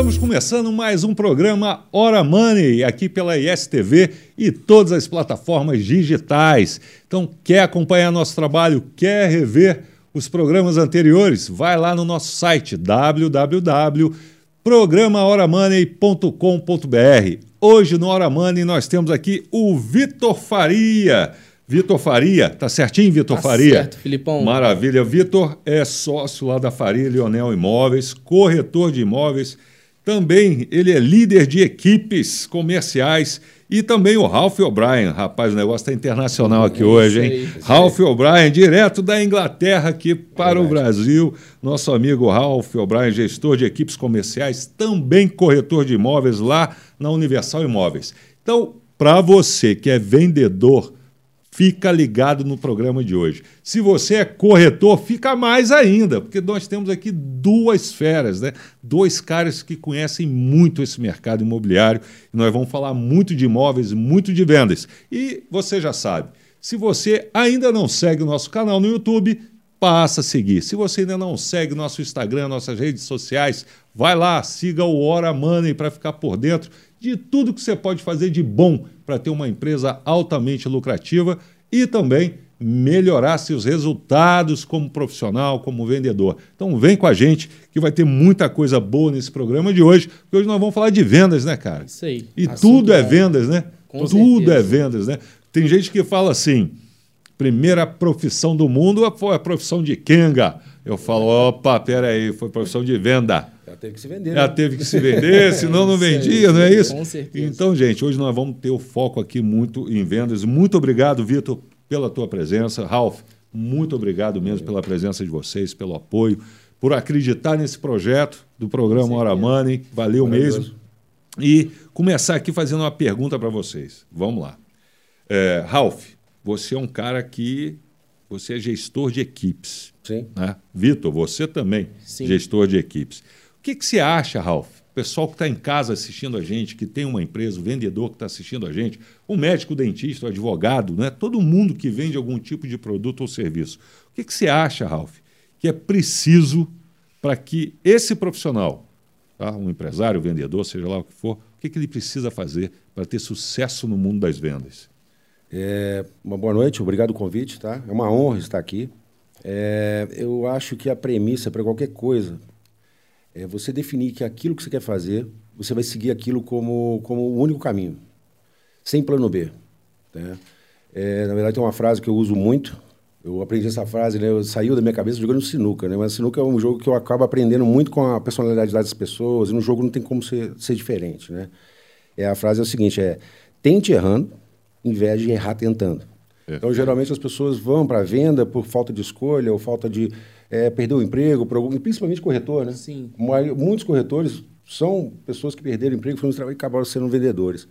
Estamos começando mais um programa Hora Money aqui pela ISTV e todas as plataformas digitais. Então, quer acompanhar nosso trabalho, quer rever os programas anteriores? Vai lá no nosso site www.programahoramoney.com.br. Hoje no Hora Money nós temos aqui o Vitor Faria. Vitor Faria, tá certinho, Vitor Tá Faria? certo, Filipão. Maravilha. Vitor é sócio lá da Faria Leonel Imóveis, corretor de imóveis. Também ele é líder de equipes comerciais e também o Ralph O'Brien. Rapaz, o negócio está internacional aqui É hoje, hein? aí, aí. Ralph O'Brien, direto da Inglaterra aqui para o Brasil. Nosso amigo Ralph O'Brien, gestor de equipes comerciais, também corretor de imóveis lá na Universal Imóveis. Então, para você que é vendedor, Fica ligado no programa de hoje. Se você é corretor, fica mais ainda, porque nós temos aqui duas feras, né? Dois caras que conhecem muito esse mercado imobiliário. E nós vamos falar muito de imóveis, muito de vendas. E você já sabe, se você ainda não segue o nosso canal no YouTube, passa a seguir. Se você ainda não segue nosso Instagram, nossas redes sociais, vai lá, siga o Hora Money para ficar por dentro de tudo que você pode fazer de bom para ter uma empresa altamente lucrativa e também melhorar seus resultados como profissional, como vendedor. Então vem com a gente que vai ter muita coisa boa nesse programa de hoje, porque hoje nós vamos falar de vendas, né, cara? Isso aí. E Assunto tudo é bom. vendas, né? Com tudo certeza. é vendas, né? Tem gente que fala assim: primeira profissão do mundo foi a profissão de Kenga. Eu falo, opa, peraí, foi profissão de venda. Teve que se vender. Já né? teve que se vender, senão não vendia, não é isso? com certeza. Então, gente, hoje nós vamos ter o foco aqui muito em vendas. Muito obrigado, Vitor, pela tua presença. Ralph, muito obrigado mesmo pela presença de vocês, pelo apoio, por acreditar nesse projeto do programa Hora Money. Valeu mesmo. E começar aqui fazendo uma pergunta para vocês. Vamos lá. É, Ralph, você é um cara que você é gestor de equipes. Sim. Né? Vitor, você também, Sim. gestor de equipes. O que, que você acha, Ralph? O pessoal que está em casa assistindo a gente, que tem uma empresa, o vendedor que está assistindo a gente, o médico, o dentista, o advogado, né? todo mundo que vende algum tipo de produto ou serviço. O que, que você acha, Ralph, que é preciso para que esse profissional, tá? um empresário, vendedor, seja lá o que for, o que, que ele precisa fazer para ter sucesso no mundo das vendas? É, uma boa noite, obrigado pelo convite, tá? É uma honra estar aqui. É, eu acho que a premissa para qualquer coisa é você definir que aquilo que você quer fazer, você vai seguir aquilo como, como o único caminho, sem plano B. Né? É, na verdade, tem uma frase que eu uso muito. Eu aprendi essa frase, né? Eu saiu da minha cabeça jogando sinuca, né? Mas sinuca é um jogo que eu acabo aprendendo muito com a personalidade das pessoas e no jogo não tem como ser, ser diferente, né? É, a frase é o seguinte, é tente errando, em vez de errar tentando. Então, geralmente, as pessoas vão para a venda por falta de escolha ou falta de é, perder o emprego, por algum, principalmente corretor, né? Sim. Muitos corretores são pessoas que perderam o emprego, foram trabalhar e acabaram sendo vendedores.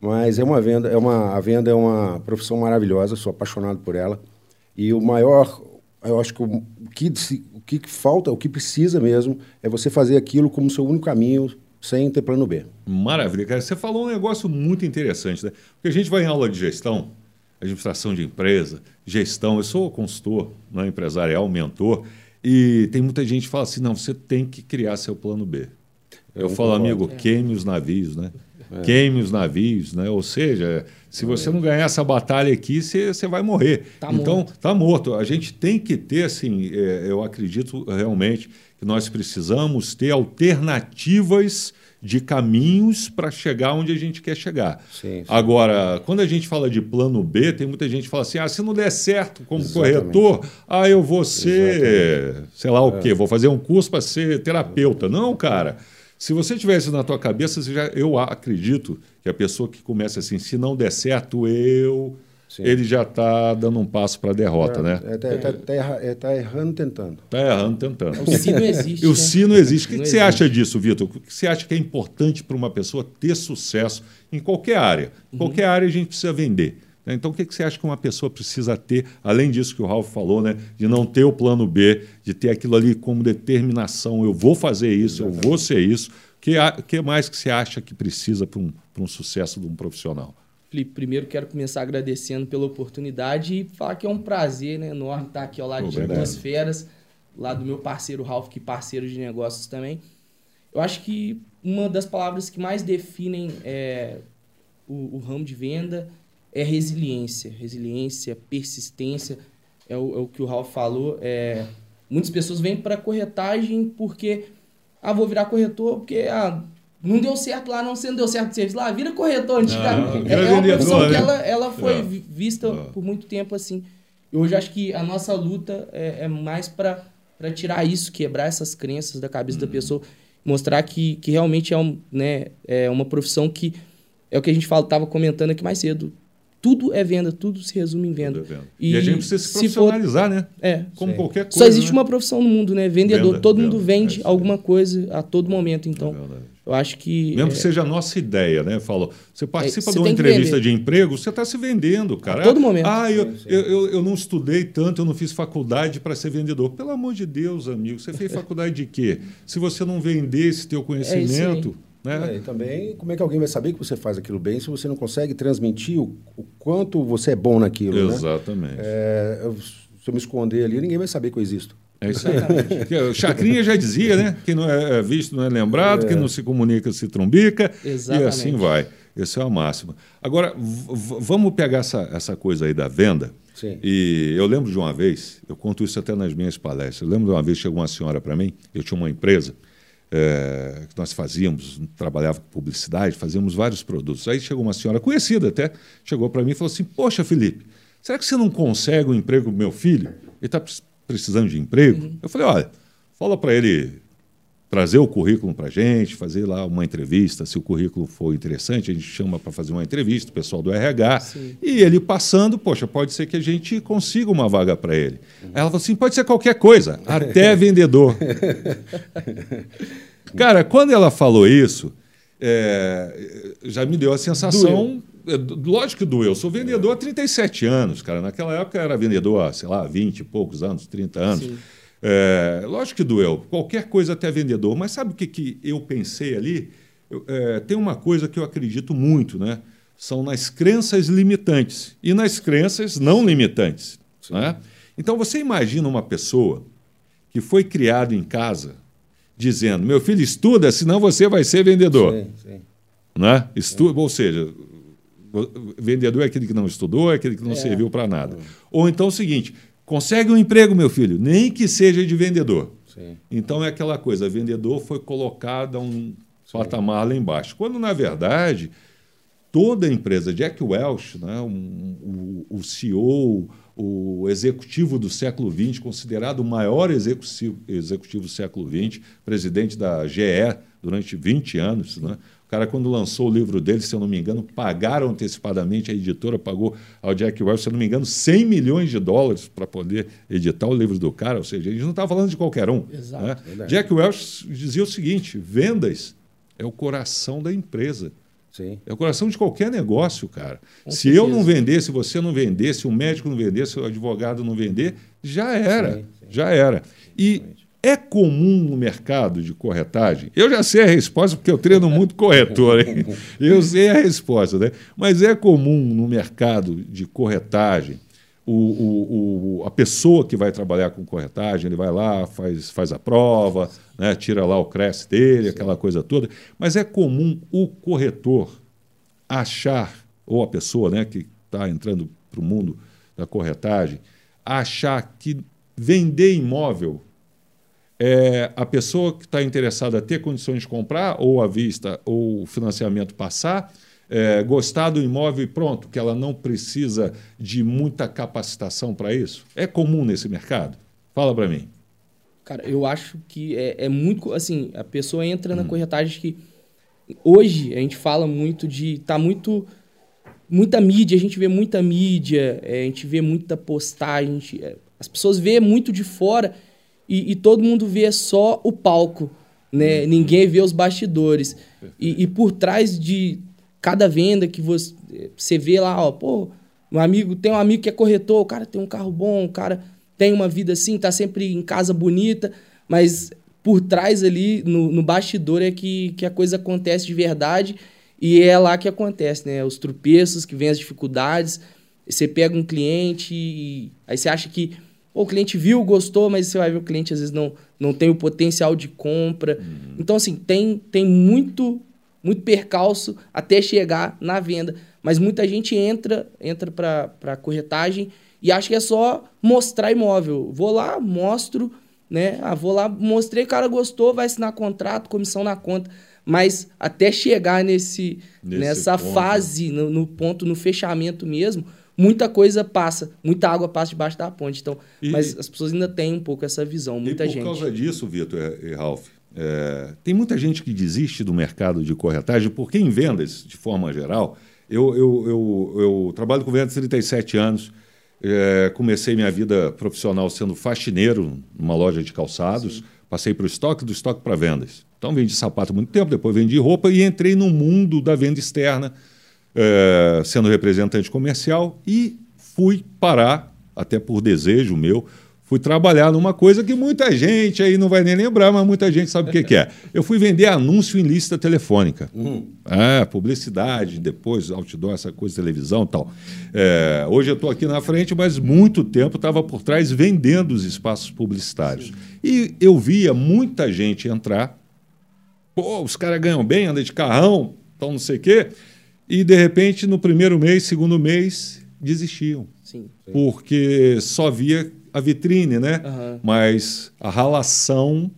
Mas é uma venda, é uma, a venda é uma profissão maravilhosa, sou apaixonado por ela. E o maior, eu acho que o que, se- o que falta, o que precisa mesmo, é você fazer aquilo como seu único caminho, sem ter plano B. Maravilha, cara. Você falou um negócio muito interessante, né? Porque a gente vai em aula de gestão, administração de empresa, gestão. Eu sou consultor né, empresarial, mentor, e tem muita gente que fala assim: não, você tem que criar seu plano B. Eu, Eu falo, concordo. amigo, queime os navios, né? Queime os navios, né? Ou seja, se você não ganhar essa batalha aqui, você, você vai morrer. Tá então, morto. Tá morto. A gente tem que ter, assim, é, eu acredito realmente que nós precisamos ter alternativas de caminhos para chegar onde a gente quer chegar. Sim, sim. Agora, quando a gente fala de plano B, tem muita gente que fala assim: ah, se não der certo como Exatamente. corretor, ah, eu vou ser, sei lá o quê, vou fazer um curso para ser terapeuta. Não, cara. Se você tivesse na tua cabeça, já, eu acredito que a pessoa que começa assim, se não der certo, eu, Sim. ele já está dando um passo para a derrota, né? É, tá, tá- tá erra- é, tá errando tentando. Está errando, tentando. O si não existe. O né? si não existe. O que, que você acha disso, Vitor? O que você acha que é importante para uma pessoa ter sucesso em qualquer área? Em qualquer área a gente precisa vender. né? Então, o que, você acha que uma pessoa precisa ter, além disso que o Ralf falou, né? de não ter o plano B, de ter aquilo ali como determinação, eu vou fazer isso, eu vou ser isso. O que, que mais que você acha que precisa para um, para um sucesso de um profissional? Felipe, primeiro quero começar agradecendo pela oportunidade e falar que é um prazer né, enorme estar aqui ao lado de Obrigado. duas feras, lá do meu parceiro Ralph, que parceiro de negócios também. Eu acho que uma das palavras que mais definem é, o, o ramo de venda é resiliência. Resiliência, persistência, é o, é o que o Ralph falou. É, muitas pessoas vêm para corretagem porque, ah, vou virar corretor porque ah, não deu certo lá, não, não deu certo o serviço lá, vira corretor antigamente. É, é uma profissão né? que ela, ela foi ah. vista ah. por muito tempo assim. E hoje acho que a nossa luta é, é mais para tirar isso, quebrar essas crenças da cabeça da uhum. pessoa, mostrar que, que realmente é, um, né, é uma profissão que é o que a gente estava comentando aqui mais cedo tudo é venda, tudo se resume em venda. É venda. E, e, a gente precisa se profissionalizar, for... né? É. Como Sim. qualquer coisa. Só existe né? uma profissão no mundo, né? Vendedor. Venda, todo venda, mundo vende é alguma coisa a todo momento. Então, é eu acho que. Mesmo é... que seja a nossa ideia, né? Falou. Você participa de uma entrevista de emprego, você está se vendendo, cara. A todo momento. Ah, eu, eu, eu, eu, não estudei tanto, eu não fiz faculdade para ser vendedor. Pelo amor de Deus, amigo, você fez faculdade de quê? Se você não vender esse teu conhecimento. Né? É, e também, como é que alguém vai saber que você faz aquilo bem se você não consegue transmitir o, o quanto você é bom naquilo? Né? Exatamente. Né? É, eu, se eu me esconder ali, ninguém vai saber que eu existo. É isso aí. o Chacrinha já dizia, né? Que não é, é visto não é lembrado, é. que não se comunica se trombica. Exatamente. E assim vai. Essa é a máxima. Agora, vamos pegar essa, essa coisa aí da venda. Sim. E eu lembro de uma vez, eu conto isso até nas minhas palestras. Eu lembro de uma vez chegou uma senhora para mim, eu tinha uma empresa é, que nós fazíamos, trabalhava com publicidade, fazíamos vários produtos. Aí chegou uma senhora conhecida até, chegou para mim e falou assim: Poxa, Felipe, será que você não consegue um emprego para meu filho? Ele está precisando de emprego? Uhum. Eu falei: Olha, fala para ele trazer o currículo para a gente, fazer lá uma entrevista. Se o currículo for interessante, a gente chama para fazer uma entrevista, o pessoal do RH. Sim. E ele passando, poxa, pode ser que a gente consiga uma vaga para ele. Uhum. Ela falou assim: pode ser qualquer coisa, até vendedor. Cara, quando ela falou isso, é, já me deu a sensação. Doeu. É, lógico que doeu. Eu sou vendedor há 37 anos, cara. Naquela época eu era vendedor há, sei lá, 20 e poucos anos, 30 anos. Sim. É, lógico que doeu, qualquer coisa até vendedor, mas sabe o que, que eu pensei ali? Eu, é, tem uma coisa que eu acredito muito, né? São nas crenças limitantes e nas crenças não limitantes. Né? Então você imagina uma pessoa que foi criada em casa dizendo: meu filho, estuda, senão você vai ser vendedor. Sim, sim. Né? Estuda, Ou seja, vendedor é aquele que não estudou, é aquele que não é. serviu para nada. Ou então é o seguinte: Consegue um emprego, meu filho, nem que seja de vendedor. Sim. Então é aquela coisa, vendedor foi colocado a um Sim. patamar lá embaixo. Quando, na verdade, toda a empresa, Jack Welch, né, um, o, o CEO, o executivo do século XX, considerado o maior executivo, executivo do século XX, presidente da GE durante 20 anos, né, cara, quando lançou o livro dele, se eu não me engano, pagaram antecipadamente, a editora pagou ao Jack Welch, se eu não me engano, 100 milhões de dólares para poder editar o livro do cara. Ou seja, a gente não está falando de qualquer um. Exato. Né? Jack Welch dizia o seguinte: vendas é o coração da empresa. Sim. É o coração de qualquer negócio, cara. Com se certeza. eu não vender, se você não vender, se o médico não vender, se o advogado não vender, já era. Sim, sim. Já era. E é comum no mercado de corretagem? Eu já sei a resposta, porque eu treino muito corretor, hein? Eu sei a resposta, né? Mas é comum no mercado de corretagem o, o, o, a pessoa que vai trabalhar com corretagem, ele vai lá, faz, faz a prova, né, tira lá o CRES dele, aquela coisa toda. Mas é comum o corretor achar, ou a pessoa né, que está entrando para o mundo da corretagem, achar que vender imóvel é, a pessoa que está interessada a ter condições de comprar, ou à vista, ou o financiamento passar, é, gostar do imóvel e pronto, que ela não precisa de muita capacitação para isso? É comum nesse mercado? Fala para mim. Cara, eu acho que é, é, muito. Assim, a pessoa entra na hum. corretagem que. Hoje a gente fala muito de. Tá muito. Muita mídia, a gente vê muita mídia, é, a gente vê muita postagem, gente, é, as pessoas vê muito de fora e, e todo mundo vê só o palco, né? Uhum. Ninguém vê os bastidores. E, e, por trás de cada venda que você, você vê lá, ó, pô, um amigo, tem um amigo que é corretor, o cara tem um carro bom, o cara tem uma vida assim, tá sempre em casa bonita, mas por trás ali, no, no bastidor, é que, que a coisa acontece de verdade e é lá que acontece, né? Os tropeços, que vem as dificuldades, você pega um cliente e aí você acha que o cliente viu, gostou, mas você vai ver o cliente às vezes não, não tem o potencial de compra. Uhum. Então, assim, tem, tem muito, muito percalço até chegar na venda. Mas muita gente entra entra para corretagem e acha que é só mostrar imóvel. Vou lá, mostro, né? Ah, vou lá, mostrei, o cara gostou, vai assinar contrato, comissão na conta. Mas até chegar nesse, nesse nessa ponto. fase, no, no, ponto, no fechamento mesmo, muita coisa passa, muita água passa debaixo da ponte. Então, e, mas as pessoas ainda têm um pouco essa visão, muita e por gente. Por causa disso, Vitor e Ralph, é, tem muita gente que desiste do mercado de corretagem, porque em vendas, de forma geral, eu, eu, eu, eu trabalho com vendas há 37 anos. É, comecei minha vida profissional sendo faxineiro numa loja de calçados. Sim. Passei para o estoque, do estoque para vendas. Então vendi sapato há muito tempo, depois vendi roupa e entrei no mundo da venda externa, é, sendo representante comercial e fui parar, até por desejo meu, fui trabalhar numa coisa que muita gente aí não vai nem lembrar, mas muita gente sabe o que, que é. Eu fui vender anúncio em lista telefônica. Uhum. É, publicidade, depois outdoor, essa coisa, televisão e tal. É, hoje eu estou aqui na frente, mas muito tempo estava por trás vendendo os espaços publicitários. Sim. E eu via muita gente entrar, pô, os caras ganham bem, andam de carrão, então não sei o quê, e de repente no primeiro mês, segundo mês, desistiam. Sim. Porque só via a vitrine, né? Uhum. Mas a ralação,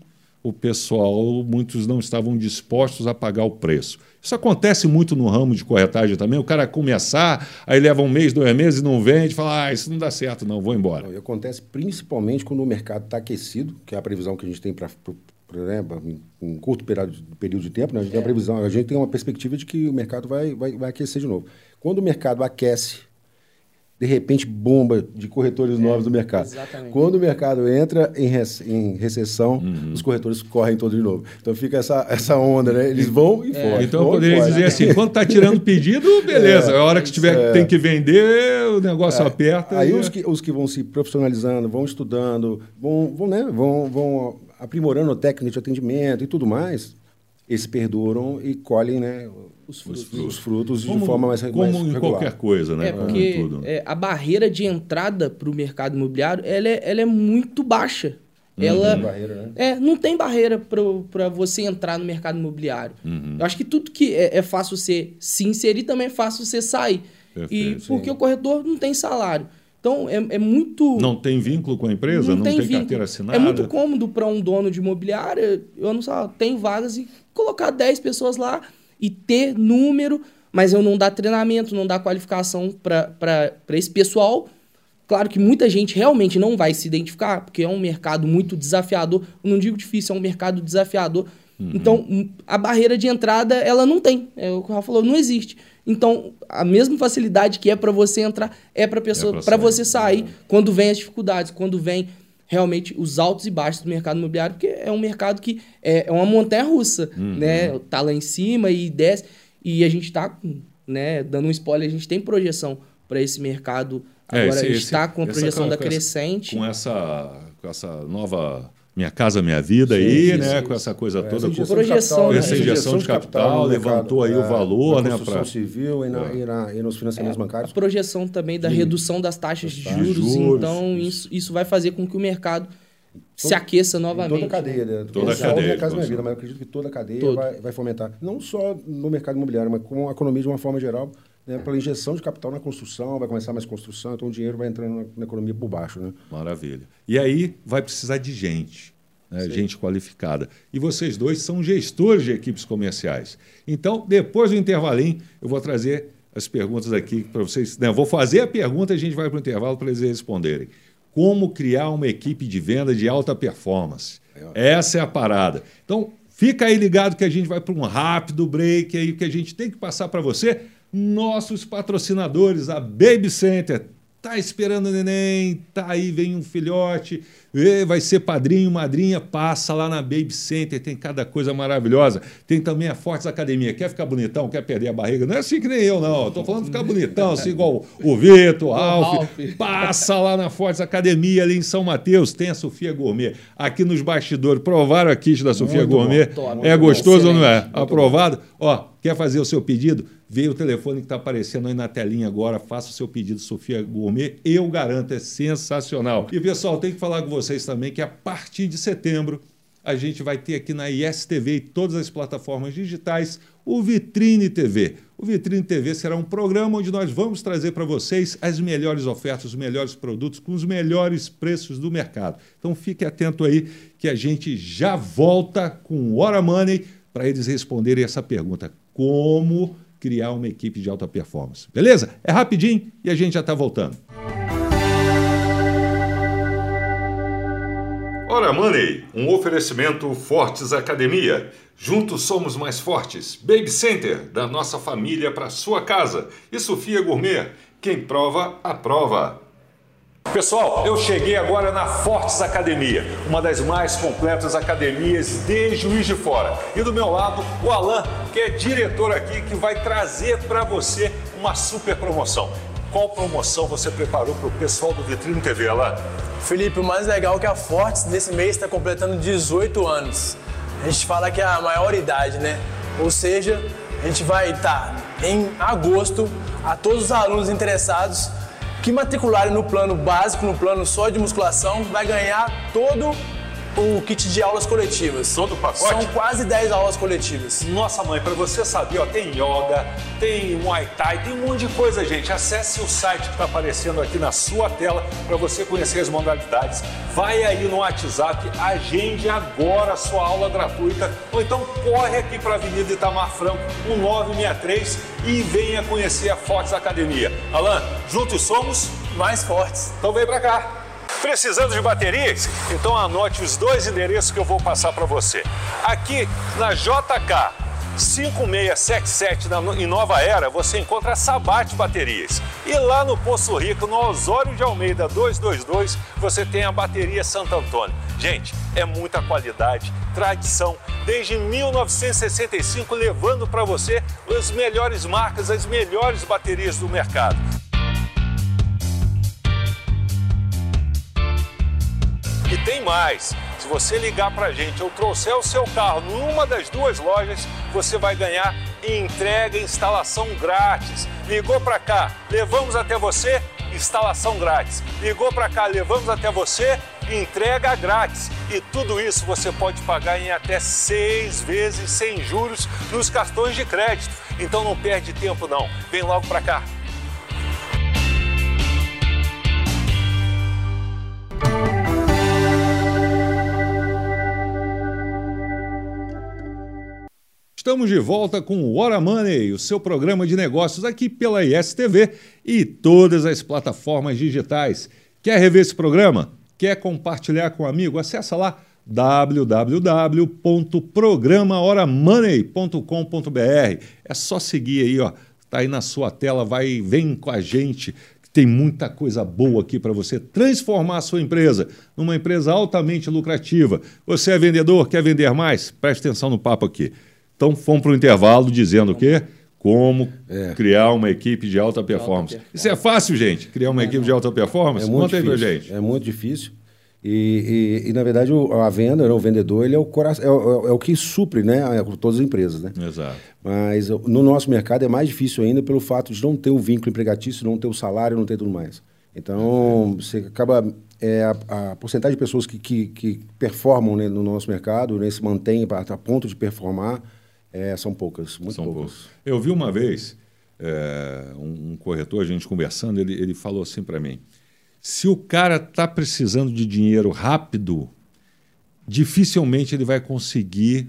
o pessoal, muitos não estavam dispostos a pagar o preço. Isso acontece muito no ramo de corretagem também. O cara começar, aí leva um mês, dois meses, não vende, fala, ah, isso não dá certo, não, vou embora. E acontece principalmente quando o mercado está aquecido, que é a previsão que a gente tem para né, um curto período, de tempo, né? a gente é. tem previsão, a gente tem uma perspectiva de que o mercado vai, vai, vai aquecer de novo. Quando o mercado aquece, de repente, bomba de corretores é, novos do mercado. Exatamente. Quando o mercado entra em, em recessão, uhum. os corretores correm todos de novo. Então fica essa, essa onda, né? Eles vão e é. Então eu poderia dizer assim, quando está tirando pedido, beleza. É, a hora que tiver, é. tem que vender, o negócio é. aperta. Aí e... os, que, os que vão se profissionalizando, vão estudando, vão, vão, né? vão, vão aprimorando a técnica de atendimento e tudo mais, eles perduram e colhem né, os frutos, os frutos, os frutos como, de forma mais Como mais em qualquer coisa, né? É, porque é, a barreira de entrada para o mercado imobiliário ela é, ela é muito baixa. Uhum. Ela barreira, né? é, não tem barreira para você entrar no mercado imobiliário. Uhum. Eu acho que tudo que é, é, fácil você se inserir também é fácil você sair. Perfeito, e porque sim. o corretor não tem salário. Então é, é, muito. Não tem vínculo com a empresa? Não, não tem, tem carteira assinada? É muito cômodo para um dono de imobiliária. Eu não sei, tem vagas e colocar 10 pessoas lá e ter número, mas eu não dar treinamento, não dar qualificação para esse pessoal. Claro que muita gente realmente não vai se identificar, porque é um mercado muito desafiador. Eu não digo difícil, é um mercado desafiador. Uhum. Então, a barreira de entrada, ela não tem. É o que o Rafa falou, não existe. Então, a mesma facilidade que é para você entrar, é para pessoa, é para você sair é. quando vem as dificuldades, quando vem realmente os altos e baixos do mercado imobiliário, porque é um mercado que é, é uma montanha russa, uhum. né? Tá lá em cima e desce. E a gente está, né, dando um spoiler, a gente tem projeção para esse mercado. É, Agora esse, a gente está com a projeção essa, da crescente. Com essa, com essa nova minha Casa Minha Vida sim, aí, sim, né? Sim. Com essa coisa é, toda. Essa projeção, né? essa injeção de capital, levantou aí é, o valor, na né? Para civil e, na, é. e, na, e, nos financiamentos é, bancários. A projeção também da redução das taxas de juros, juros, então isso, isso vai fazer com que o mercado se aqueça novamente. Toda a cadeia, né? Toda a cadeia. Minha Casa Minha Vida, mas eu acredito que toda a cadeia vai, vai fomentar. Não só no mercado imobiliário, mas com a economia de uma forma geral, né, pela injeção de capital na construção, vai começar mais construção, então o dinheiro vai entrando na, na economia por baixo. Né? Maravilha. E aí vai precisar de gente né, gente qualificada. E vocês dois são gestores de equipes comerciais. Então, depois do intervalinho, eu vou trazer as perguntas aqui para vocês. Não, vou fazer a pergunta e a gente vai para o intervalo para eles responderem. Como criar uma equipe de venda de alta performance? Essa é a parada. Então, fica aí ligado que a gente vai para um rápido break aí que a gente tem que passar para você. Nossos patrocinadores, a Baby Center, tá esperando o neném, tá aí, vem um filhote, vai ser padrinho, madrinha, passa lá na Baby Center, tem cada coisa maravilhosa. Tem também a Fortes Academia. Quer ficar bonitão, quer perder a barriga? Não é assim que nem eu, não. Estou falando de ficar bonitão, assim igual o Vitor, o Ralf. Passa lá na Fortes Academia, ali em São Mateus, tem a Sofia Gourmet. Aqui nos bastidores, provaram a kit da Sofia muito Gourmet. Bom, é gostoso ou não é? Aprovado? Bom. Ó, quer fazer o seu pedido? Vê o telefone que está aparecendo aí na telinha agora, faça o seu pedido Sofia Gourmet, eu garanto, é sensacional. E pessoal, tem que falar com vocês também que a partir de setembro a gente vai ter aqui na ISTV e todas as plataformas digitais o Vitrine TV. O Vitrine TV será um programa onde nós vamos trazer para vocês as melhores ofertas, os melhores produtos com os melhores preços do mercado. Então fique atento aí que a gente já volta com Hora Money para eles responderem essa pergunta: como criar uma equipe de alta performance? Beleza? É rapidinho e a gente já está voltando. Hora Money, um oferecimento Fortes Academia. Juntos somos mais fortes. Baby Center, da nossa família para sua casa. E Sofia Gourmet, quem prova, aprova. Pessoal, eu cheguei agora na Fortes Academia, uma das mais completas academias de Juiz de Fora. E do meu lado, o Alan, que é diretor aqui, que vai trazer para você uma super promoção. Qual promoção você preparou para o pessoal do Vitrine TV, Alan? Felipe, o mais legal é que a Fortes nesse mês está completando 18 anos. A gente fala que é a maior idade, né? Ou seja, a gente vai estar tá em agosto a todos os alunos interessados que matricularem no plano básico, no plano só de musculação, vai ganhar todo o kit de aulas coletivas. Todo o pacote? São quase 10 aulas coletivas. Nossa mãe, para você saber, ó, tem yoga, tem Muay Thai, tem um monte de coisa, gente. Acesse o site que está aparecendo aqui na sua tela para você conhecer as modalidades. Vai aí no WhatsApp, agende agora a sua aula gratuita ou então corre aqui para a Avenida Itamar Franco, 1963 e venha conhecer a Fortes Academia. Alan, juntos somos mais fortes. Então vem para cá. Precisando de baterias? Então anote os dois endereços que eu vou passar para você. Aqui na JK 5677 em Nova Era, você encontra a Sabate Baterias. E lá no Poço Rico, no Osório de Almeida 222, você tem a bateria Santo Antônio. Gente, é muita qualidade, tradição, desde 1965 levando para você as melhores marcas, as melhores baterias do mercado. Tem mais. Se você ligar para a gente ou trouxer o seu carro numa das duas lojas, você vai ganhar entrega e instalação grátis. Ligou para cá, levamos até você, instalação grátis. Ligou para cá, levamos até você, entrega grátis. E tudo isso você pode pagar em até seis vezes sem juros nos cartões de crédito. Então não perde tempo não. Vem logo para cá. Estamos de volta com o Hora Money, o seu programa de negócios aqui pela ISTV e todas as plataformas digitais. Quer rever esse programa? Quer compartilhar com um amigo? Acesse lá www.programahoramoney.com.br. É só seguir aí, ó. Tá aí na sua tela, vai, vem com a gente. Tem muita coisa boa aqui para você transformar a sua empresa numa empresa altamente lucrativa. Você é vendedor, quer vender mais? Preste atenção no papo aqui. Então fomos para o intervalo dizendo o quê? Como é. criar uma equipe de alta performance. alta performance. Isso é fácil, gente? Criar uma é, equipe não. de alta performance? É muito Conta difícil. gente. É muito difícil. E, e, e, na verdade, a venda, né, o vendedor, ele é o, coração, é, o, é o que supre né, todas as empresas. Né? Exato. Mas no nosso mercado é mais difícil ainda pelo fato de não ter o vínculo empregatício, não ter o salário, não ter tudo mais. Então, você acaba. É, a, a porcentagem de pessoas que, que, que performam né, no nosso mercado, né, se mantém a, a ponto de performar, é, são poucas, muito são poucas. Poucos. Eu vi uma vez é, um, um, corretor, a gente conversando, ele, ele falou assim para mim: se o cara está precisando de dinheiro rápido, dificilmente ele vai conseguir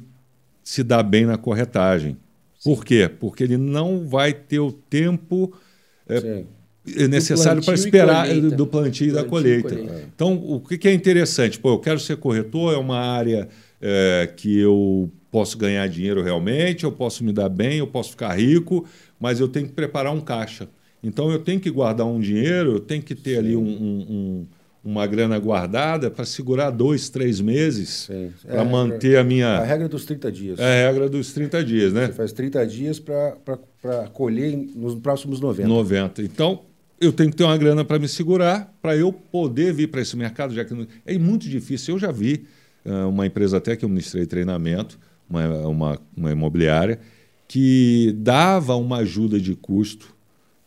se dar bem na corretagem. Sim. Por quê? Porque ele não vai ter o tempo é, é necessário para esperar do plantio e da colheita. colheita. Então, o que é interessante? Pô, eu quero ser corretor, é uma área é, que eu posso ganhar dinheiro realmente, eu posso me dar bem, eu posso ficar rico, mas eu tenho que preparar um caixa. Então eu tenho que guardar um dinheiro, eu tenho que ter Sim. ali um, um, uma grana guardada para segurar dois, três meses para é manter a minha. A regra dos 30 dias. É a regra dos 30 dias, né? Você faz 30 dias para colher nos próximos 90. 90. Então, eu tenho que ter uma grana para me segurar, para eu poder vir para esse mercado, já que não... é muito difícil. Eu já vi uma empresa até que eu ministrei treinamento uma, uma, uma imobiliária, que dava uma ajuda de custo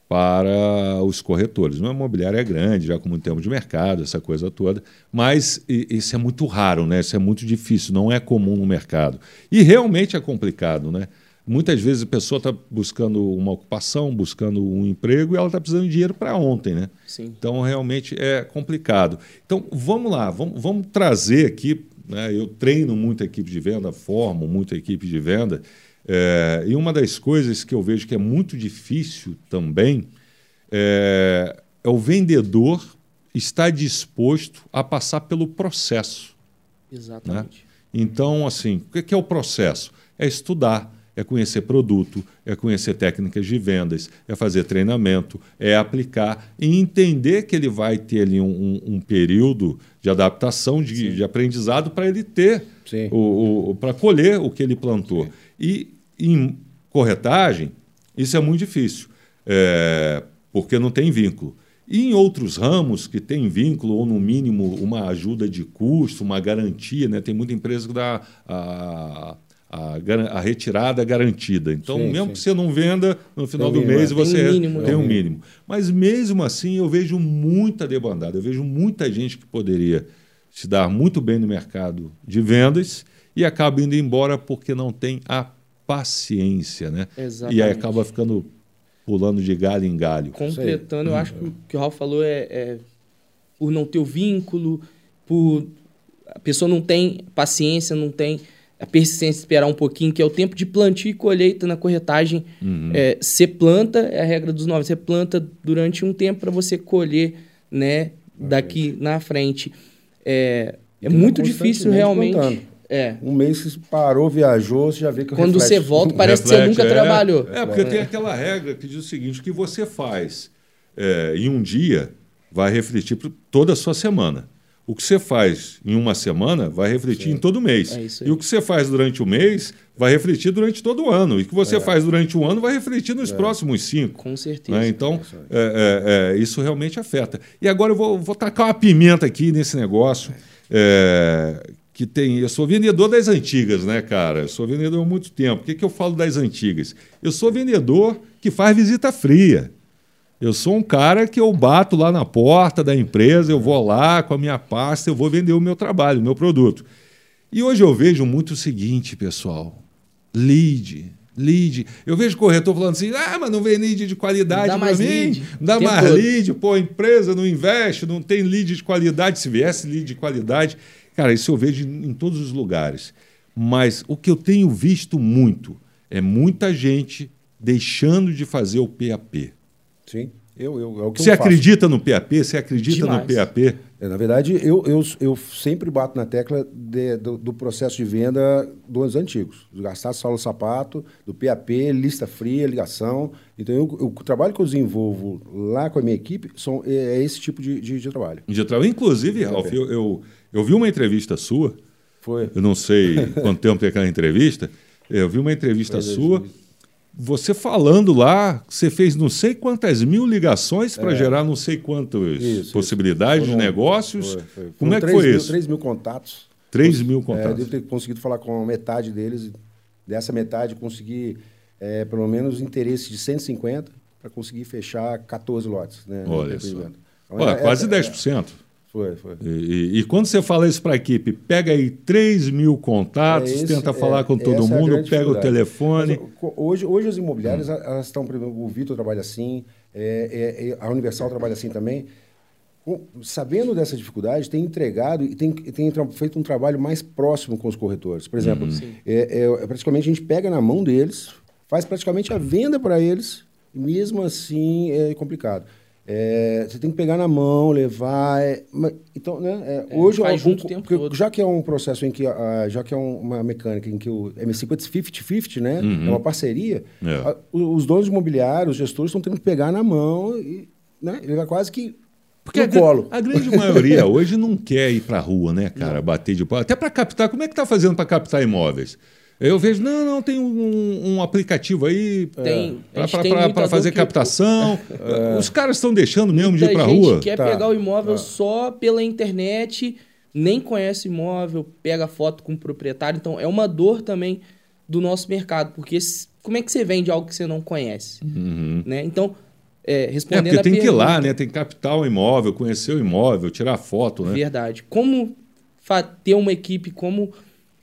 para os corretores. Uma imobiliária é grande, já com muito tempo de mercado, essa coisa toda, mas isso é muito raro, né? isso é muito difícil, não é comum no mercado. E realmente é complicado. Né? Muitas vezes a pessoa está buscando uma ocupação, buscando um emprego e ela está precisando de dinheiro para ontem. Né? Sim. Então realmente é complicado. Então vamos lá, vamos, vamos trazer aqui. Né? Eu treino muito a equipe de venda, formo muito a equipe de venda. É, e uma das coisas que eu vejo que é muito difícil também é, é o vendedor estar disposto a passar pelo processo. Exatamente. Né? Então, assim, o que é o processo? É estudar, é conhecer produto, é conhecer técnicas de vendas, é fazer treinamento, é aplicar e entender que ele vai ter ali um, um, um período de adaptação, de, de aprendizado para ele ter, o, o para colher o que ele plantou. Sim. E em corretagem, isso é muito difícil, é, porque não tem vínculo. E em outros ramos que tem vínculo, ou no mínimo uma ajuda de custo, uma garantia, né? tem muita empresa que dá a, a, a retirada garantida. Então, sim, mesmo sim. que você não venda, no final do mês você tem mínimo, tem um mínimo. Mas mesmo assim, eu vejo muita debandada, eu vejo muita gente que poderia se dar muito bem no mercado de vendas e acaba indo embora porque não tem a paciência, né? Exatamente. E aí acaba ficando pulando de galho em galho. Completando, eu acho que o que o Ralf falou é, é por não ter o vínculo, por a pessoa não tem paciência, não tem a persistência de esperar um pouquinho, que é o tempo de plantio e colheita na corretagem. Uhum. É, você planta, é a regra dos nove, você planta durante um tempo para você colher né, daqui na frente. É, é muito difícil realmente. Plantando. É. Um mês que parou, viajou, você já vê que Quando reflete. você volta, parece reflete, que você nunca é, trabalhou. É, porque é. tem aquela regra que diz o seguinte: o que você faz é, em um dia vai refletir toda a sua semana. O que você faz em uma semana vai refletir Sim. em todo mês. É e o que você faz durante o mês vai refletir durante todo o ano. E o que você é. faz durante um ano vai refletir nos é. próximos cinco. Com certeza. Né? Então, é, isso realmente afeta. E agora eu vou, vou tacar uma pimenta aqui nesse negócio que tem. Eu sou vendedor das antigas, né, cara? Eu sou vendedor há muito tempo. O que, que eu falo das antigas? Eu sou vendedor que faz visita fria. Eu sou um cara que eu bato lá na porta da empresa, eu vou lá com a minha pasta, eu vou vender o meu trabalho, o meu produto. E hoje eu vejo muito o seguinte, pessoal: lead. Lead. Eu vejo corretor falando assim: ah, mas não vem lead de qualidade para mim. Lead. Dá mais todo. lead, pô, a empresa não investe, não tem lead de qualidade. Se viesse lead de qualidade, Cara, isso eu vejo em todos os lugares. Mas o que eu tenho visto muito é muita gente deixando de fazer o PAP. Sim. Eu, eu, é o que você acredita no PAP? Você acredita Demais. no PAP? É, na verdade, eu, eu, eu sempre bato na tecla de, do, do, processo de venda dos antigos. Do gastar solo sapato, do PAP, lista fria, ligação. Então, eu, eu, o trabalho que eu desenvolvo lá com a minha equipe são, é, é esse tipo de, de, de trabalho. De trabalho. Inclusive, Ralf, eu, eu eu vi uma entrevista sua. Foi. Eu não sei quanto tempo tem aquela entrevista. Eu vi uma entrevista Foi sua. Você falando lá, você fez não sei quantas mil ligações para é. gerar não sei quantas isso, possibilidades isso. de negócios. Foi, foi. Como é que foi mil, isso? 3 mil contatos. 3 mil contatos. É, devo ter conseguido falar com metade deles. Dessa metade, consegui é, pelo menos interesse de 150 para conseguir fechar 14 lotes. Né, Olha só. Então, Olha, quase 10%. Foi, foi. E, e, quando você fala isso para a equipe, pega aí 3 mil contatos, é esse, tenta falar é, com todo é mundo, pega o telefone. Mas, hoje, hoje as imobiliárias, hum. elas estão, por exemplo, o Vitor trabalha assim, é, é, é, a Universal trabalha assim também. Sabendo dessa dificuldade, tem entregado e tem, tem feito um trabalho mais próximo com os corretores. Por exemplo, uhum. praticamente a gente pega na mão deles, faz praticamente a venda para eles, e mesmo assim é complicado. É, você tem que pegar na mão, levar. É, então, né? É, é hoje faz algum, tempo todo. já que é um processo em que uh, já que é um, uma mecânica em que o MC50 50-50, né? Uhum. É uma parceria. É. os donos imobiliários, os gestores estão tendo que pegar na mão e né? ele vai quase que porque a, colo. a, grande maioria hoje não quer ir para a rua, né, cara, não. bater de pau. Até para captar, como é que está fazendo para captar imóveis? Eu vejo, não, não, tem um, um aplicativo aí para fazer captação. É. Os caras estão deixando mesmo Muita de ir para a rua. quer tá. pegar o imóvel tá. só pela internet, nem conhece o imóvel, pega foto com o proprietário. Então, é uma dor também do nosso mercado, porque como é que você vende algo que você não conhece? Uhum. Né? Então, é, É, respondendo porque a tem que ir pergunta, lá, né? Tem que captar o imóvel, conhecer o imóvel, tirar foto, né? Verdade. Como ter uma equipe, como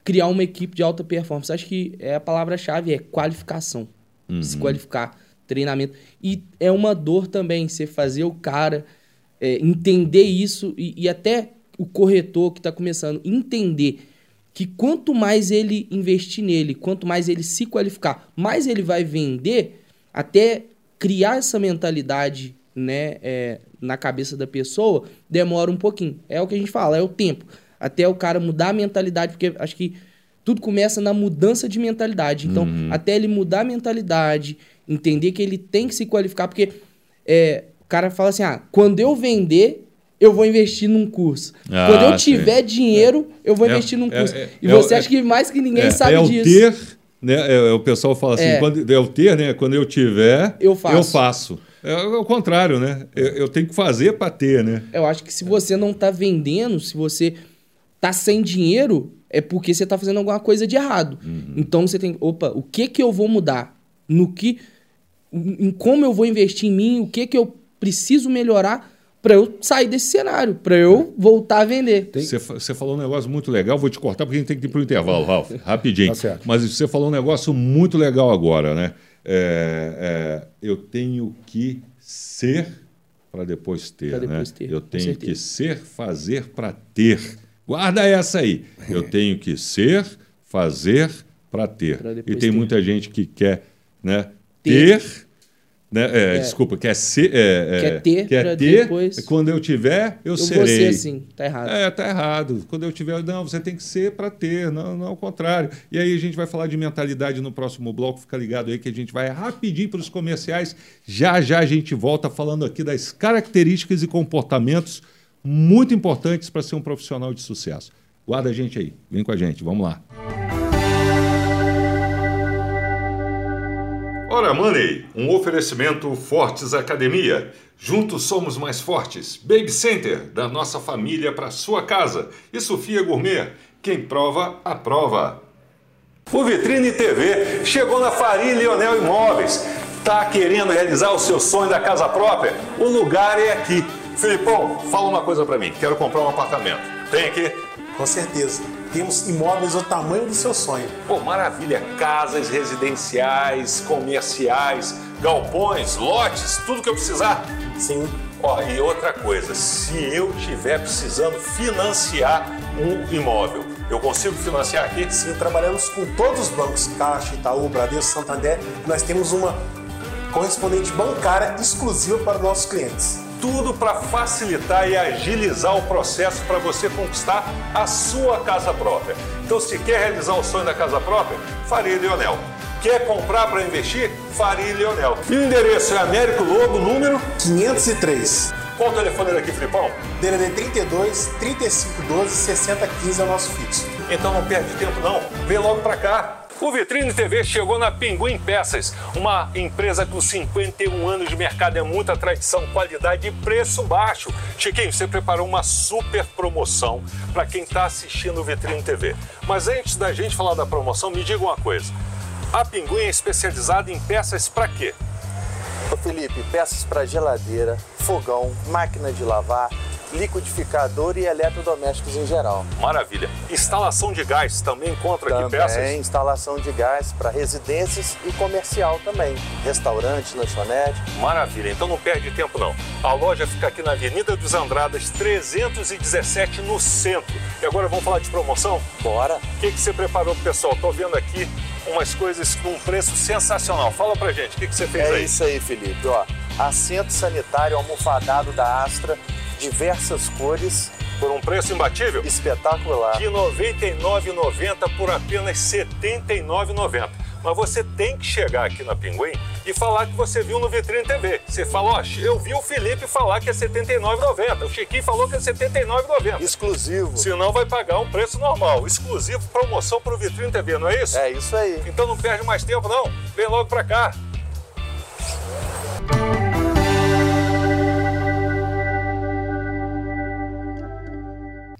criar uma equipe de alta performance? Acho que é a palavra-chave é qualificação. Se qualificar, treinamento. E é uma dor também você fazer o cara é, entender isso e, e até o corretor que está começando entender que quanto mais ele investir nele, quanto mais ele se qualificar, mais ele vai vender, até criar essa mentalidade né, é, na cabeça da pessoa, demora um pouquinho. É o que a gente fala, é o tempo. Até o cara mudar a mentalidade, porque acho que tudo começa na mudança de mentalidade. Então, até ele mudar a mentalidade, entender que ele tem que se qualificar, porque é, o cara fala assim: ah, quando eu vender, eu vou investir num curso. Ah, quando eu sim. tiver dinheiro, eu vou É, investir num é, curso. é, e é, você é, acha que mais que ninguém é, sabe é o disso. ter, né? É, o pessoal fala assim, É. quando, é o ter, né? Quando eu tiver, Eu faço. Eu faço. É, o contrário, né? Eu, eu tenho que fazer para ter, né? Eu acho que se você não tá vendendo, se você tá sem dinheiro, é porque você tá fazendo alguma coisa de errado. Uhum. Então você tem, opa, o que que eu vou mudar? No que em como eu vou investir em mim, o que que eu preciso melhorar para eu sair desse cenário, para eu voltar a vender. Você, fa- você falou um negócio muito legal, vou te cortar porque a gente tem que ir para o intervalo, Ralf, rapidinho. Tá certo. Mas você falou um negócio muito legal agora, né? É, é, eu tenho que ser para depois ter, Pra depois né? ter, eu tenho que ser, fazer para ter. Guarda essa aí. Eu tenho que ser, fazer para ter. Pra E tem ter. muita gente que quer, né? Ter. Ter. né? É, Desculpa, quer ser. é, é, Quer ter quer pra ter. depois- Quando eu tiver, eu, Eu serei. vou ser assim, tá errado. É, tá errado. Quando eu tiver, não, você tem que ser para ter, não, não ao contrário. E aí a gente vai falar de mentalidade no próximo bloco, fica ligado aí que a gente vai rapidinho para os comerciais. Já já a gente volta falando aqui das características e comportamentos muito importantes para ser um profissional de sucesso. Guarda a gente aí, vem com a gente, vamos lá. Ora Money, um oferecimento Fortes Academia. Juntos somos mais fortes. Baby Center, da nossa família para sua casa. E Sofia Gourmet, quem prova, aprova. O Vitrine TV chegou na Faria Leonel Imóveis. Tá querendo realizar o seu sonho da casa própria? O lugar é aqui. Filipão, fala uma coisa para mim. Quero comprar um apartamento. Tem aqui? Com certeza. Temos imóveis do tamanho do seu sonho. Pô, maravilha! Casas residenciais, comerciais, galpões, lotes, tudo que eu precisar. Sim. Ó, e outra coisa, se eu tiver precisando financiar um imóvel, eu consigo financiar aqui? Sim, trabalhamos com todos os bancos, Caixa, Itaú, Bradesco, Santander. Nós temos uma correspondente bancária exclusiva para os nossos clientes. Tudo para facilitar e agilizar o processo para você conquistar a sua casa própria. Então, se quer realizar o sonho da casa própria, Faria Leonel. Quer comprar para investir? Faria Leonel. E o endereço é Américo Lobo, número. 503. Qual o telefone daqui, Filipão? DDD 32 3512 6015 é o nosso fixo. Então não perde tempo não, vem logo pra cá. O Vitrine TV chegou na Pinguim Peças, uma empresa com 51 anos de mercado, é muita tradição, qualidade e preço baixo. Chiquinho, você preparou uma super promoção para quem está assistindo o Vitrine TV. Mas antes da gente falar da promoção, me diga uma coisa. A Pinguim é especializada em peças para quê? Ô Felipe, peças para geladeira, fogão, máquina de lavar, liquidificador e eletrodomésticos em geral. Maravilha. Instalação de gás, também encontra aqui Também peças? instalação de gás para residências e comercial também. Restaurante, lanchonete. Maravilha, então não perde tempo não. A loja fica aqui na Avenida dos Andradas 317 no centro. E agora vamos falar de promoção? Bora! O que, que você preparou pro pessoal? Tô vendo aqui umas coisas com um preço sensacional. Fala pra gente, o que, que você fez É aí? isso aí, Felipe. Ó, assento sanitário almofadado da Astra, diversas cores, Por um preço imbatível? espetacular. De R$ 99,90 por apenas R$ 79,90. Mas você tem que chegar aqui na Pinguim e falar que você viu no Vitrine TV. Você fala, ó, eu vi o Felipe falar que é R$ 79,90. O Chiquinho falou que é R$ 79,90. Exclusivo. Senão vai pagar um preço normal, exclusivo promoção para o Vitrine TV, não é isso? É isso aí. Então não perde mais tempo não, vem logo para cá.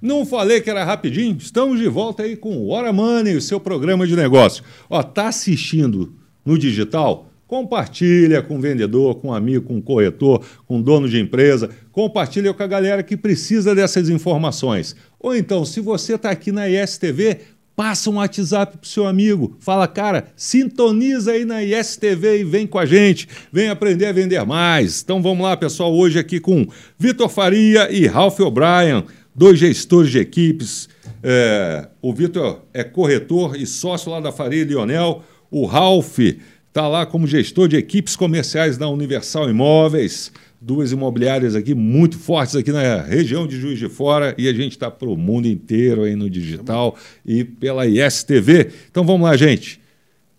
Não falei que era rapidinho? Estamos de volta aí com o Hora Money, o seu programa de negócio. Ó, tá assistindo no digital? Compartilha com o vendedor, com um amigo, com um corretor, com um dono de empresa. Compartilha com a galera que precisa dessas informações. Ou então, se você está aqui na ISTV, passa um WhatsApp para o seu amigo. Fala, cara, sintoniza aí na ISTV e vem com a gente. Vem aprender a vender mais. Então vamos lá, pessoal. Hoje aqui com Vitor Faria e Ralph O'Brien, dois gestores de equipes. É, o Vitor é corretor e sócio lá da Faria Lionel. O Ralph está lá como gestor de equipes comerciais da Universal Imóveis, duas imobiliárias aqui muito fortes aqui na região de Juiz de Fora e a gente está para o mundo inteiro aí no digital e pela ISTV. Então vamos lá, gente.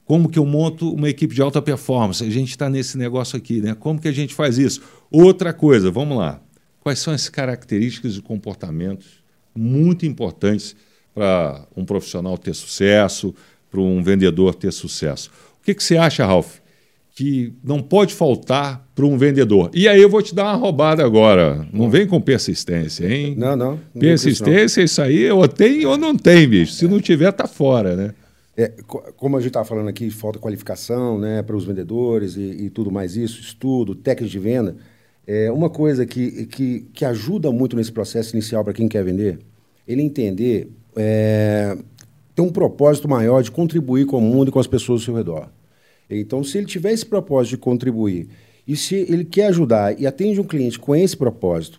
Como que eu monto uma equipe de alta performance? A gente está nesse negócio aqui, né? Como que a gente faz isso? Outra coisa, vamos lá. Quais são as características e comportamentos muito importantes para um profissional ter sucesso, para um vendedor ter sucesso? que, que você acha, Ralph? Que não pode faltar para um vendedor. E aí eu vou te dar uma roubada agora. Não vem com persistência, hein? Não, não. não persistência, isso, não. isso aí ou tem ou não tem, bicho. Se não tiver, tá fora, né? É, como a gente estava falando aqui, falta qualificação né, para os vendedores e, e, tudo mais isso, estudo, técnica de venda. É uma coisa que, que, que ajuda muito nesse processo inicial para quem quer vender, ele entender, é, ter um propósito maior de contribuir com o mundo e com as pessoas ao seu redor. Então, se ele tiver esse propósito de contribuir e se ele quer ajudar e atende um cliente com esse propósito,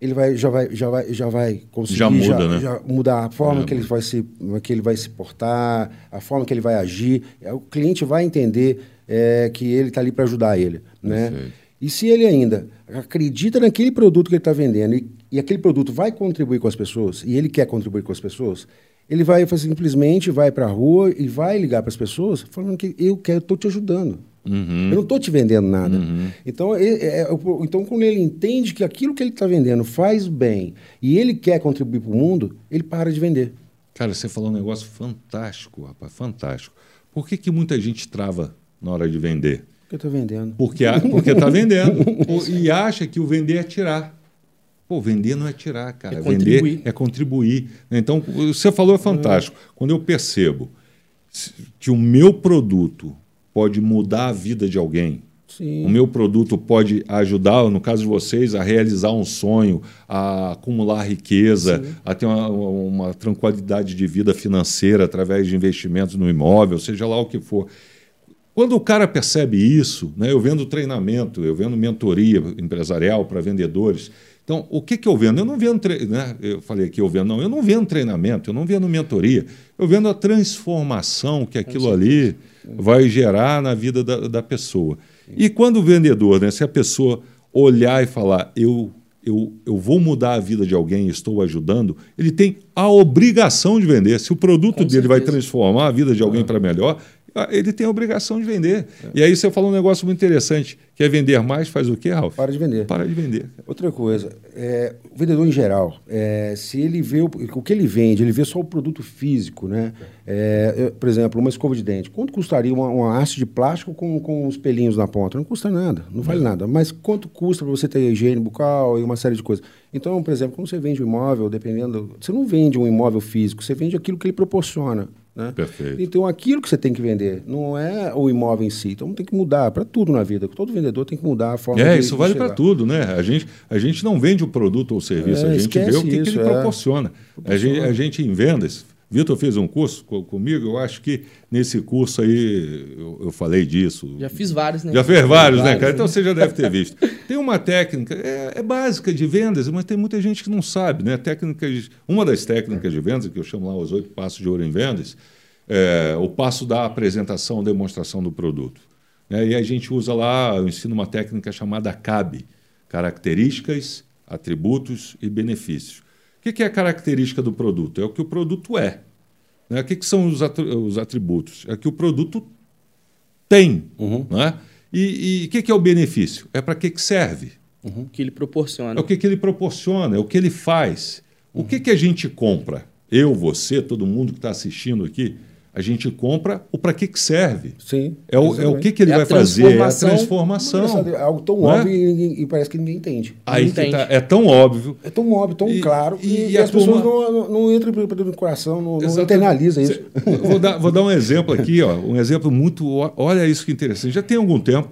ele vai, já, vai, já, vai, já vai conseguir já muda, já, né? já mudar a forma que ele, vai se, que ele vai se portar, a forma que ele vai agir. É, o cliente vai entender é, que ele está ali para ajudar ele. Né? E se ele ainda acredita naquele produto que ele está vendendo e, e aquele produto vai contribuir com as pessoas, e ele quer contribuir com as pessoas, ele vai simplesmente vai para a rua e vai ligar para as pessoas falando que eu quero, estou te ajudando. Uhum. Eu não estou te vendendo nada. Uhum. Então, é, é então, quando ele entende que aquilo que ele está vendendo faz bem e ele quer contribuir para o mundo, ele para de vender. Cara, você falou um negócio fantástico, rapaz, fantástico. Por que, que muita gente trava na hora de vender? Porque está vendendo. Porque está vendendo. e acha que o vender é tirar. Pô, vender não é tirar, cara. É vender é contribuir. Então, você falou é fantástico. Quando eu percebo que o meu produto pode mudar a vida de alguém, Sim. o meu produto pode ajudar, no caso de vocês, a realizar um sonho, a acumular riqueza, Sim. a ter uma, uma tranquilidade de vida financeira através de investimentos no imóvel, seja lá o que for. Quando o cara percebe isso, né, eu vendo treinamento, eu vendo mentoria empresarial para vendedores, então, o que, que eu vendo? Eu não vendo, tre... né? eu falei que eu vendo, não, eu não vendo treinamento, eu não vendo mentoria, eu vendo a transformação que aquilo ali vai gerar na vida da, da pessoa. E quando o vendedor, né, se a pessoa olhar e falar, eu, eu, eu vou mudar a vida de alguém, estou ajudando, ele tem a obrigação de vender. Se o produto Com dele certeza. vai transformar a vida de alguém para melhor, ele tem a obrigação de vender. É. E aí você falou um negócio muito interessante. Quer vender mais, faz o quê, Ralf? Para de vender. Para de vender. Outra coisa, é, o vendedor em geral, é, se ele vê o, o, que ele vende, ele vê só o produto físico, né? É, por exemplo, uma escova de dente. Quanto custaria uma, uma haste de plástico com, com os pelinhos na ponta? Não custa nada, não vale nada. Mas quanto custa para você ter higiene bucal e uma série de coisas? Então, por exemplo, quando você vende um imóvel, dependendo... Você não vende um imóvel físico, você vende aquilo que ele proporciona. Né? Perfeito. Então, aquilo que você tem que vender não é o imóvel em si. Então, tem que mudar para tudo na vida. Todo vendedor tem que mudar a forma É, de, isso vale para tudo, né? A gente, a gente não vende o produto ou o serviço, é, a gente vê o que, isso, que ele é. proporciona. proporciona. A, gente, a gente em vendas, Vitor fez um curso comigo, eu acho que nesse curso aí eu, eu falei disso. Já fiz vários, né? Já fez vários, né, cara? Então você já deve ter visto. Tem uma técnica, é, é, básica de vendas, mas tem muita gente que não sabe, né? Técnicas, uma das técnicas de vendas, que eu chamo lá os oito passos de ouro em vendas, é, o passo da apresentação, demonstração do produto. Né? E a gente usa lá, eu ensino uma técnica chamada CAB, características, atributos e benefícios. O que é a característica do produto? É o que o produto é. Né? O que, são os atributos? É que o produto tem. Uhum. Né? E o que, é o benefício? É para que, que serve? Uhum. O que ele proporciona. É o que, que ele proporciona, é o que ele faz. Uhum. O que, que a gente compra? Eu, você, todo mundo que está assistindo aqui, A gente compra o para que, que serve. Sim. É o, é o que, que ele É vai fazer, é a transformação. É algo tão Não é? óbvio e, ninguém- e parece que ninguém entende. Aí Não que entende. tá- é tão óbvio. É tão óbvio, tão E- claro, e- e, as pessoas turma- não, não, não entram pelo no coração, não, não internaliza isso. Cê- Vou dar, vou dar um exemplo aqui, ó, um exemplo muito. Olha isso que interessante. Já tem algum tempo,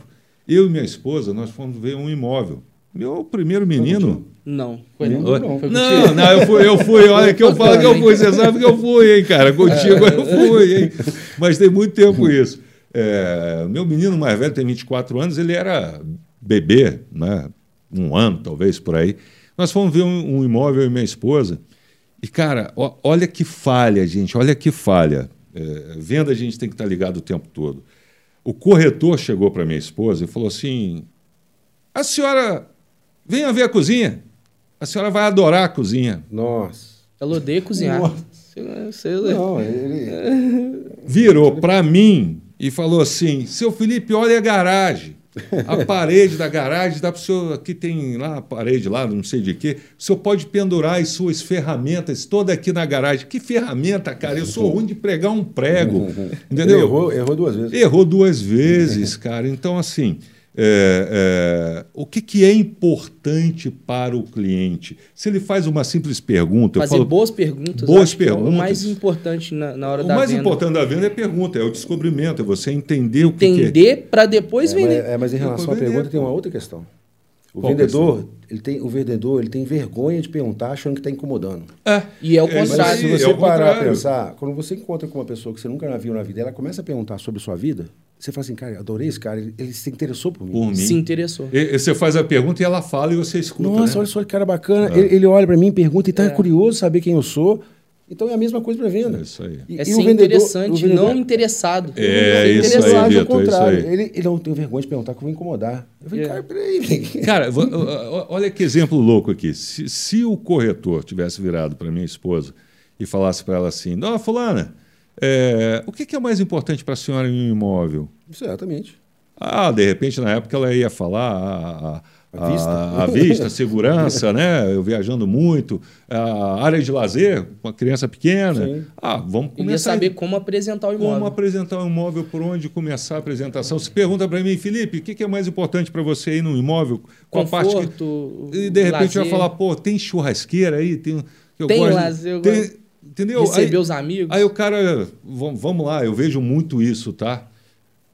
eu e minha esposa, nós fomos ver um imóvel. Meu primeiro menino. Não, foi não. Não, Foi Não, contigo? não, eu fui, eu fui. Olha que eu falo que eu fui. Você sabe que eu fui, hein, cara? Contigo eu fui, hein? Mas tem muito tempo isso. É, meu menino mais velho tem 24 anos, ele era bebê, né? Um ano, talvez, por aí. Nós fomos ver um, um imóvel e minha esposa. E, cara, ó- olha que falha, gente, olha que falha. É, venda a gente tem que estar ligado o tempo todo. O corretor chegou para minha esposa e falou assim: a senhora venha ver a cozinha. A senhora vai adorar a cozinha. Nossa. Ela odeia cozinhar. Você- Não, ele. Virou para mim e falou assim: seu Felipe, olha a garagem. A parede da garagem dá para o senhor. Aqui tem lá a parede lá, não sei de quê. O senhor pode pendurar as suas ferramentas toda aqui na garagem. Que ferramenta, cara? Eu sou ruim de pregar um prego. Ele Entendeu? errou, errou duas vezes. Errou duas vezes, cara. Então, assim, é, é, o que, que é importante para o cliente? Se ele faz uma simples pergunta, eu Fazer falo, boas perguntas. Boas que é perguntas. o mais importante na, na hora o da mais venda. importante da venda é a pergunta, é o descobrimento, é você entender o que, é. Entender para depois É, mas, vender. é, mas em relação à pergunta tem uma outra questão. O Qual vendedor, ele tem, o vendedor, ele tem vergonha de perguntar achando que está incomodando. É. E é o contrário. Mas se você é o parar a pensar, quando você encontra com uma pessoa que você nunca viu na vida, ela começa a perguntar sobre sua vida, você fala assim, cara, adorei esse cara, ele, se interessou por mim. Por mim. Se interessou. E- e você faz a pergunta e ela fala e você escuta. Nossa, né? olha só que cara bacana. Ele, ele olha para mim, pergunta e está É. curioso saber quem eu sou. Então é a mesma coisa para venda. É isso aí. E- É e ser o vendedor- interessante, o vendedor- não interessado. É, isso aí, interessado. age ao Vitor, é isso contrário. aí. Ele, ele não tem vergonha de perguntar que eu vou incomodar. Eu falei, É. cara, peraí. Cara, olha que exemplo louco aqui. Se, se o corretor tivesse virado para minha esposa e falasse para ela assim: Não, Fulana, é, o que, que é mais importante para a senhora em um imóvel? Exatamente. Ah, de repente, na época, ela ia falar a, a, A vista. a, a vista, a segurança, né? Eu viajando muito, a área de lazer, com a criança pequena. Sim. Ah, vamos começar. saber como apresentar o imóvel. Como apresentar um imóvel, por onde começar a apresentação. Se pergunta para mim, Felipe, o que é mais importante para você aí num imóvel? Qual a parte que... Conforto, E de repente vai lazer, falar, pô, tem churrasqueira aí? Tem, eu Tem gosto lazer, eu tem- gosto Entendeu? Receber aí, os amigos. aí o cara, vam- vamos lá, eu vejo muito isso, tá?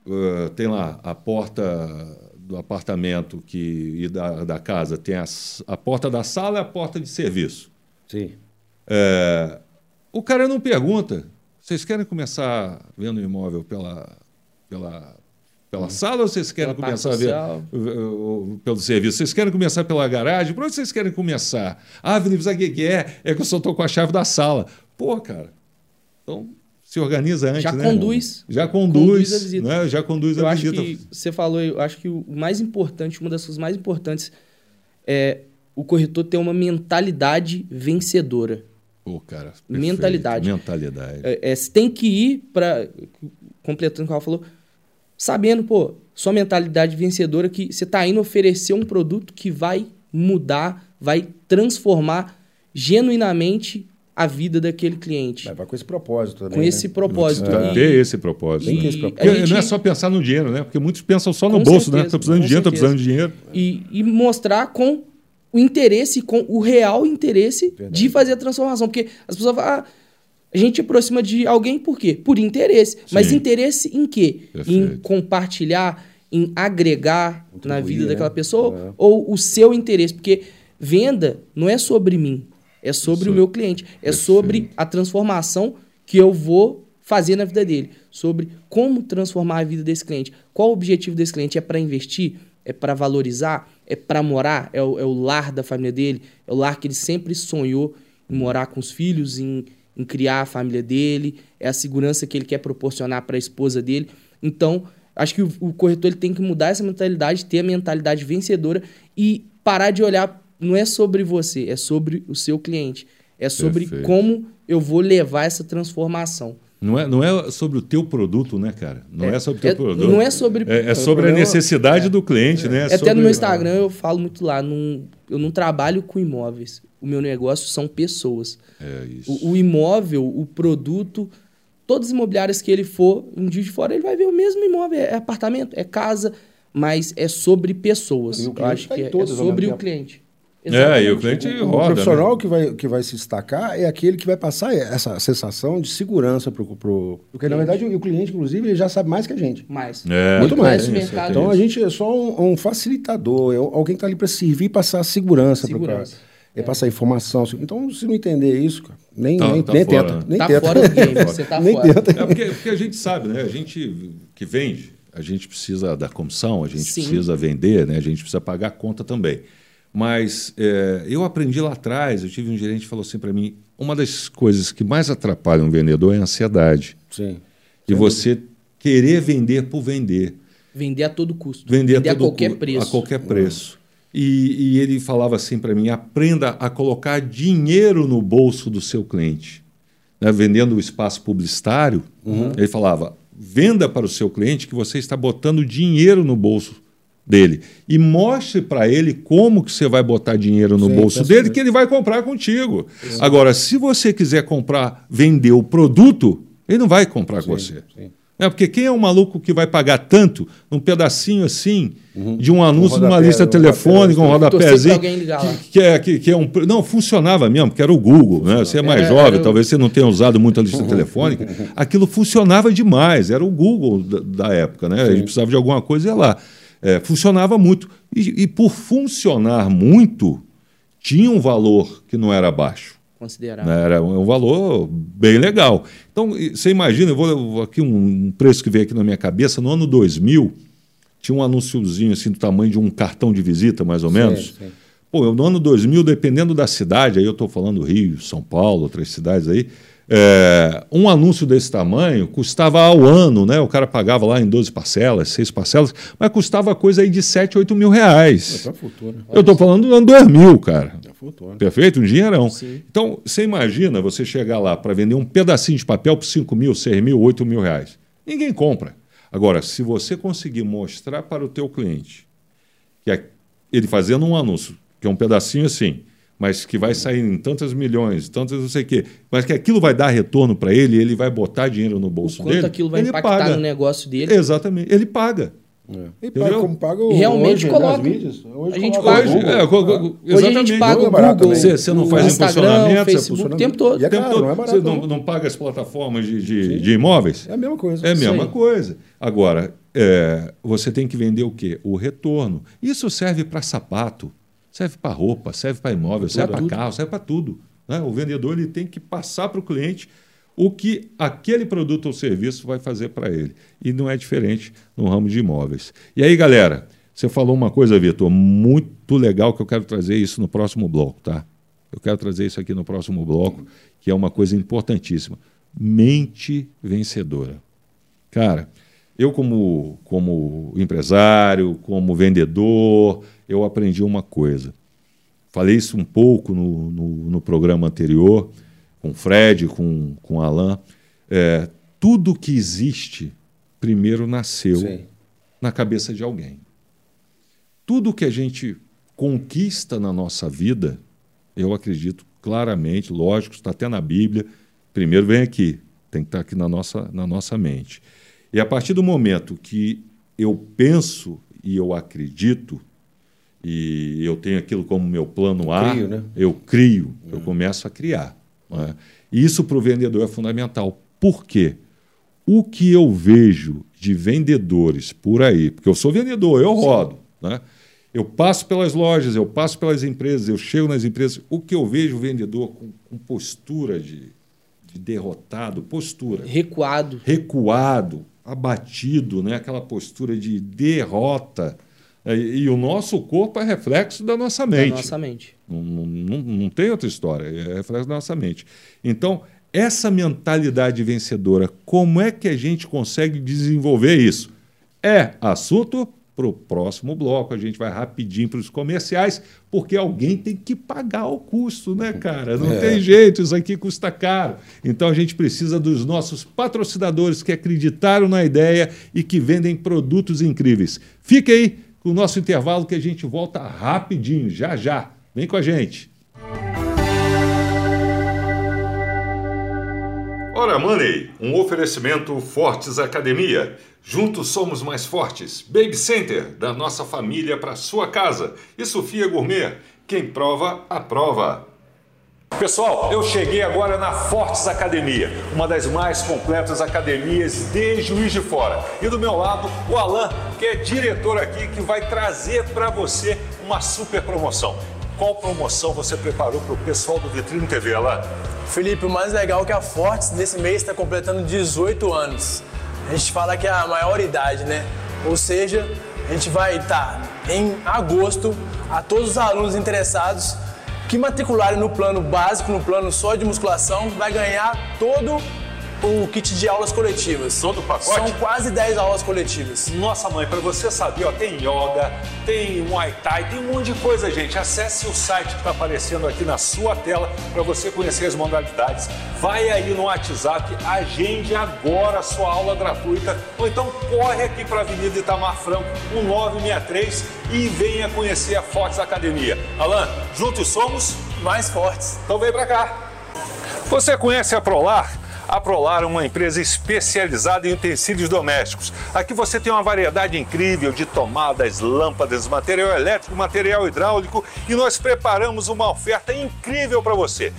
Uh, tem lá a porta do apartamento que, e da, da casa, tem a, s- a porta da sala e a porta de serviço. Sim. É, o cara não pergunta. Vocês querem começar vendo o imóvel pela, pela, pela sala ou vocês querem Pela começar a ver pelo serviço? Vocês querem começar pela garagem? Por onde vocês querem começar? Ah, Felipe, sabe o que que é? É que eu só estou com a chave da sala. Pô, cara, então se organiza antes, Já né? conduz. Já conduz, conduz a visita. Né? Já conduz Eu a acho visita. que você falou, eu acho que o mais importante, uma das coisas mais importantes é o corretor ter uma mentalidade vencedora. Pô, cara, perfeito. Mentalidade. Mentalidade. É, é, você tem que ir para completando o que ela falou, sabendo, pô, sua mentalidade vencedora que você está indo oferecer um produto que vai mudar, vai transformar genuinamente a vida daquele cliente. Vai, vai com esse propósito também. com né? esse propósito. Tem que E- ter esse propósito. Tem que ter né? esse propósito. gente- Não é só pensar no dinheiro, né? Porque muitos pensam só no Com bolso, né? certeza, Tô precisando de dinheiro, tô certeza. precisando de dinheiro. e, e mostrar com o interesse, com o real interesse Verdade. de fazer a transformação. Porque as pessoas falam, ah, a gente aproxima de alguém por quê? Por interesse. Mas Sim. interesse em quê? Em Perfeito. compartilhar, em agregar na vida né? daquela pessoa É. ou o seu interesse. Porque venda não é sobre mim, é sobre o meu cliente. É sobre a transformação que eu vou fazer na vida dele. Sobre como transformar a vida desse cliente. Qual o objetivo desse cliente? É para investir? É para valorizar? É para morar? É o, é o lar da família dele? É o lar que ele sempre sonhou em morar com os filhos, em, em criar a família dele? É a segurança que ele quer proporcionar para a esposa dele? Então, acho que o, o corretor ele tem que mudar essa mentalidade, ter a mentalidade vencedora e parar de olhar. Não é sobre você, é sobre o seu cliente. É sobre Perfeito. como eu vou levar essa transformação. Não é, não é sobre o teu produto, né, cara? Não é, sobre o teu é- produto. não é sobre- É, é sobre a problema- necessidade do cliente, né? Até sobre- no meu Instagram eu falo muito lá, não- eu não trabalho com imóveis. O meu negócio são pessoas. É isso. O, o imóvel, o produto, todas as imobiliárias que ele for, em Juiz de Fora, ele vai ver o mesmo imóvel. É apartamento, é casa, mas é sobre pessoas. E o Eu cliente acho tá que é, é sobre o tempo. Cliente. É, e o Exatamente. cliente O roda. profissional né? que, vai, que vai se destacar é aquele que vai passar essa sensação de segurança para o. Pro... Porque, na verdade, o, o cliente, inclusive, ele já sabe mais que a gente. Mais. É, Muito mais. o Isso. Então, a gente é só um, um facilitador, é alguém que está ali para servir e passar segurança para o cara. Segurança. É passar informação. Então, se não entender isso, cara, nem, Tá- nem, tá nem fora, tenta. né? Nem tá tenta. fora do game, você tá Nem fora. tenta. É porque, porque a gente sabe, né? A gente que vende, a gente precisa da comissão, a gente Sim. precisa vender, né? A gente precisa pagar a conta também. Mas é, eu aprendi lá atrás, eu tive um gerente que falou assim para mim, uma das coisas que mais atrapalha um vendedor é a ansiedade. Sim. E você querer vender por vender. Vender a todo custo. Vender, a, todo qualquer cu- preço. A qualquer preço. E, e ele falava assim para mim: aprenda a colocar dinheiro no bolso do seu cliente. Né? Vendendo o espaço publicitário, ele falava: venda para o seu cliente que você está botando dinheiro no bolso dele. E mostre para ele como que você vai botar dinheiro no Sim, bolso dele, que ele vai comprar contigo. Agora, se você quiser comprar, vender o produto, ele não vai comprar com você. sim. É, porque quem é o maluco que vai pagar tanto num pedacinho assim de um anúncio numa rodapé, lista um telefônica, um rodapézinho? Que, que é, que, que é um. Não, funcionava mesmo, porque era o Google, né? Você é mais É, jovem, o- talvez você não tenha usado muito a lista telefônica. Aquilo funcionava demais, era o Google da, da época, né? A gente precisava de alguma coisa e ia lá. É, funcionava muito. E, e por funcionar muito, tinha um valor que não era baixo. Considerar. Né? Era um valor bem legal. Então, você imagina, eu vou, aqui um, preço que veio aqui na minha cabeça, no ano 2000, tinha um anúnciozinho assim do tamanho de um cartão de visita, mais ou menos. sim. Pô, no ano 2000, dependendo da cidade, aí eu estou falando Rio, São Paulo, outras cidades aí, é, um anúncio desse tamanho custava ao ano, né? O cara pagava lá em 12 parcelas, 6 parcelas, mas custava coisa aí de 7, 8 mil reais. É a fortuna. Eu estou falando do ano 2000, cara. É a fortuna. Perfeito? Um dinheirão. Sim. Então, você imagina você chegar lá para vender um pedacinho de papel por 5 mil, 6 mil, 8 mil reais. Ninguém compra. Agora, se você conseguir mostrar para o teu cliente que é ele fazendo um anúncio, que é um pedacinho assim, mas que vai sair em tantas milhões, tantas não sei o quê, mas que aquilo vai dar retorno para ele, ele vai botar dinheiro no O bolso quanto dele, aquilo vai ele impactar paga. no negócio dele. Exatamente, ele paga. É. E paga como paga o- Realmente hoje, coloca. nas mídias. Hoje A gente coloca paga. o Hoje, é, a gente exatamente. paga Não é o Google. Você, você não o faz Instagram, impulsionamento, o você Facebook, o tempo todo. E é tempo caro, todo. não é barato, Você não, não. não paga as plataformas de, de, de imóveis? É a mesma coisa. É a mesma coisa. Agora, é, você tem que vender o quê? O retorno. Isso serve para sapato, serve para roupa, serve para imóvel, serve para carro, serve para tudo. né? O vendedor ele tem que passar para o cliente o que aquele produto ou serviço vai fazer para ele. E não é diferente no ramo de imóveis. E aí, galera, você falou uma coisa, Vitor, muito legal que eu quero trazer isso no próximo bloco, tá? Eu quero trazer isso aqui no próximo bloco, que é uma coisa importantíssima. Mente vencedora. Cara, eu como, como empresário, como vendedor, eu aprendi uma coisa. Falei isso um pouco no, no, no programa anterior, com o Fred, com, com o Alain. É, tudo que existe, primeiro nasceu Sim. na cabeça de alguém. Tudo que a gente conquista na nossa vida, eu acredito claramente, lógico, está até na Bíblia, primeiro vem aqui, tem que estar aqui na nossa, na nossa mente. E a partir do momento que eu penso e eu acredito, e eu tenho aquilo como meu plano A, Crio, né? eu crio, eu começo a criar. é? E isso para o vendedor é fundamental. Por quê? O que eu vejo de vendedores por aí, porque eu sou vendedor, eu rodo, né? Eu passo pelas lojas, eu passo pelas empresas, eu chego nas empresas. O que eu vejo vendedor com, com postura de, de derrotado, postura Recuado. recuado, abatido, né? aquela postura de derrota. É, E, o nosso corpo é reflexo da nossa Da mente. nossa mente. Não, não, não tem outra história, é reflexo da nossa mente. Então, essa mentalidade vencedora, como é que a gente consegue desenvolver isso? É assunto para o próximo bloco. A gente vai rapidinho para os comerciais, porque alguém tem que pagar o custo, né, cara? Não tem jeito, isso aqui custa caro. Então a gente precisa dos nossos patrocinadores que acreditaram na ideia e que vendem produtos incríveis. Fique aí com o nosso intervalo que a gente volta rapidinho, já já. Vem com a gente. Hora Money, um oferecimento Fortes Academia. Juntos somos mais fortes. Baby Center, da nossa família para sua casa. E Sofia Gourmet, quem prova, aprova. Pessoal, eu cheguei agora na Fortes Academia, uma das mais completas academias de Juiz de Fora. E do meu lado, o Alan, que é diretor aqui, que vai trazer para você uma super promoção. Qual promoção você preparou para o pessoal do Vitrine TV, Alan? Felipe, o mais legal é que a Fortes nesse mês está completando 18 anos. A gente fala que é a maior idade, né? Ou seja, a gente vai estar tá, em agosto a todos os alunos interessados que matricularem no plano básico, no plano só de musculação, vai ganhar todo o kit de aulas coletivas. Todo o pacote? São quase 10 aulas coletivas. Nossa mãe, para você saber, ó, tem yoga, tem Muay Thai, tem um monte de coisa, gente. Acesse o site que está aparecendo aqui na sua tela para você conhecer as modalidades. Vai aí no WhatsApp, agende agora a sua aula gratuita ou então corre aqui para a Avenida Itamar Franco, 1963 e venha conhecer a Fortes Academia. Alan, juntos somos mais fortes. Então vem para cá. Você conhece a Prolar? A Prolar é uma empresa especializada em utensílios domésticos. Aqui você tem uma variedade incrível de tomadas, lâmpadas, material elétrico, material hidráulico e nós preparamos uma oferta incrível para você.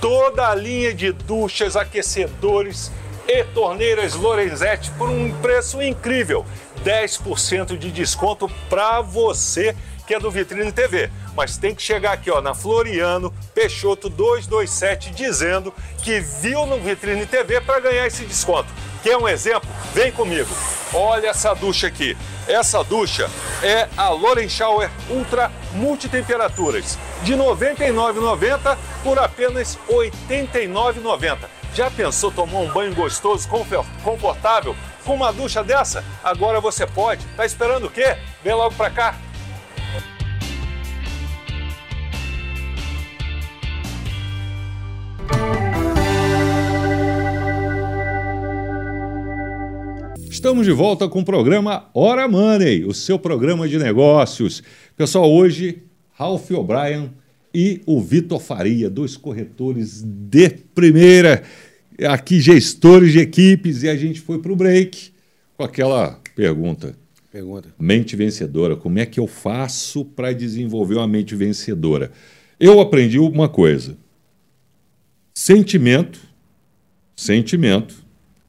Toda a linha de duchas, aquecedores e torneiras Lorenzetti por um preço incrível. 10% de desconto para você que é do Vitrine TV. Mas tem que chegar aqui ó, na Floriano Peixoto 227 dizendo que viu no Vitrine TV para ganhar esse desconto. Quer um exemplo? Vem comigo. Olha essa ducha aqui. Essa ducha é a Loren Shower Ultra Multitemperaturas, de R$ 99,90 por apenas R$ 89,90. Já pensou tomar um banho gostoso, confortável, com uma ducha dessa? Agora você pode. Tá esperando o quê? Vem logo para cá. Estamos de volta com o programa Hora Money, o seu programa de negócios. Pessoal, hoje, Ralph O'Brien e o Vitor Faria, dois corretores de primeira, aqui gestores de equipes, e a gente foi para o break com aquela pergunta. Pergunta. Mente vencedora. Como é que eu faço para desenvolver uma mente vencedora? Eu aprendi uma coisa. Sentimento, sentimento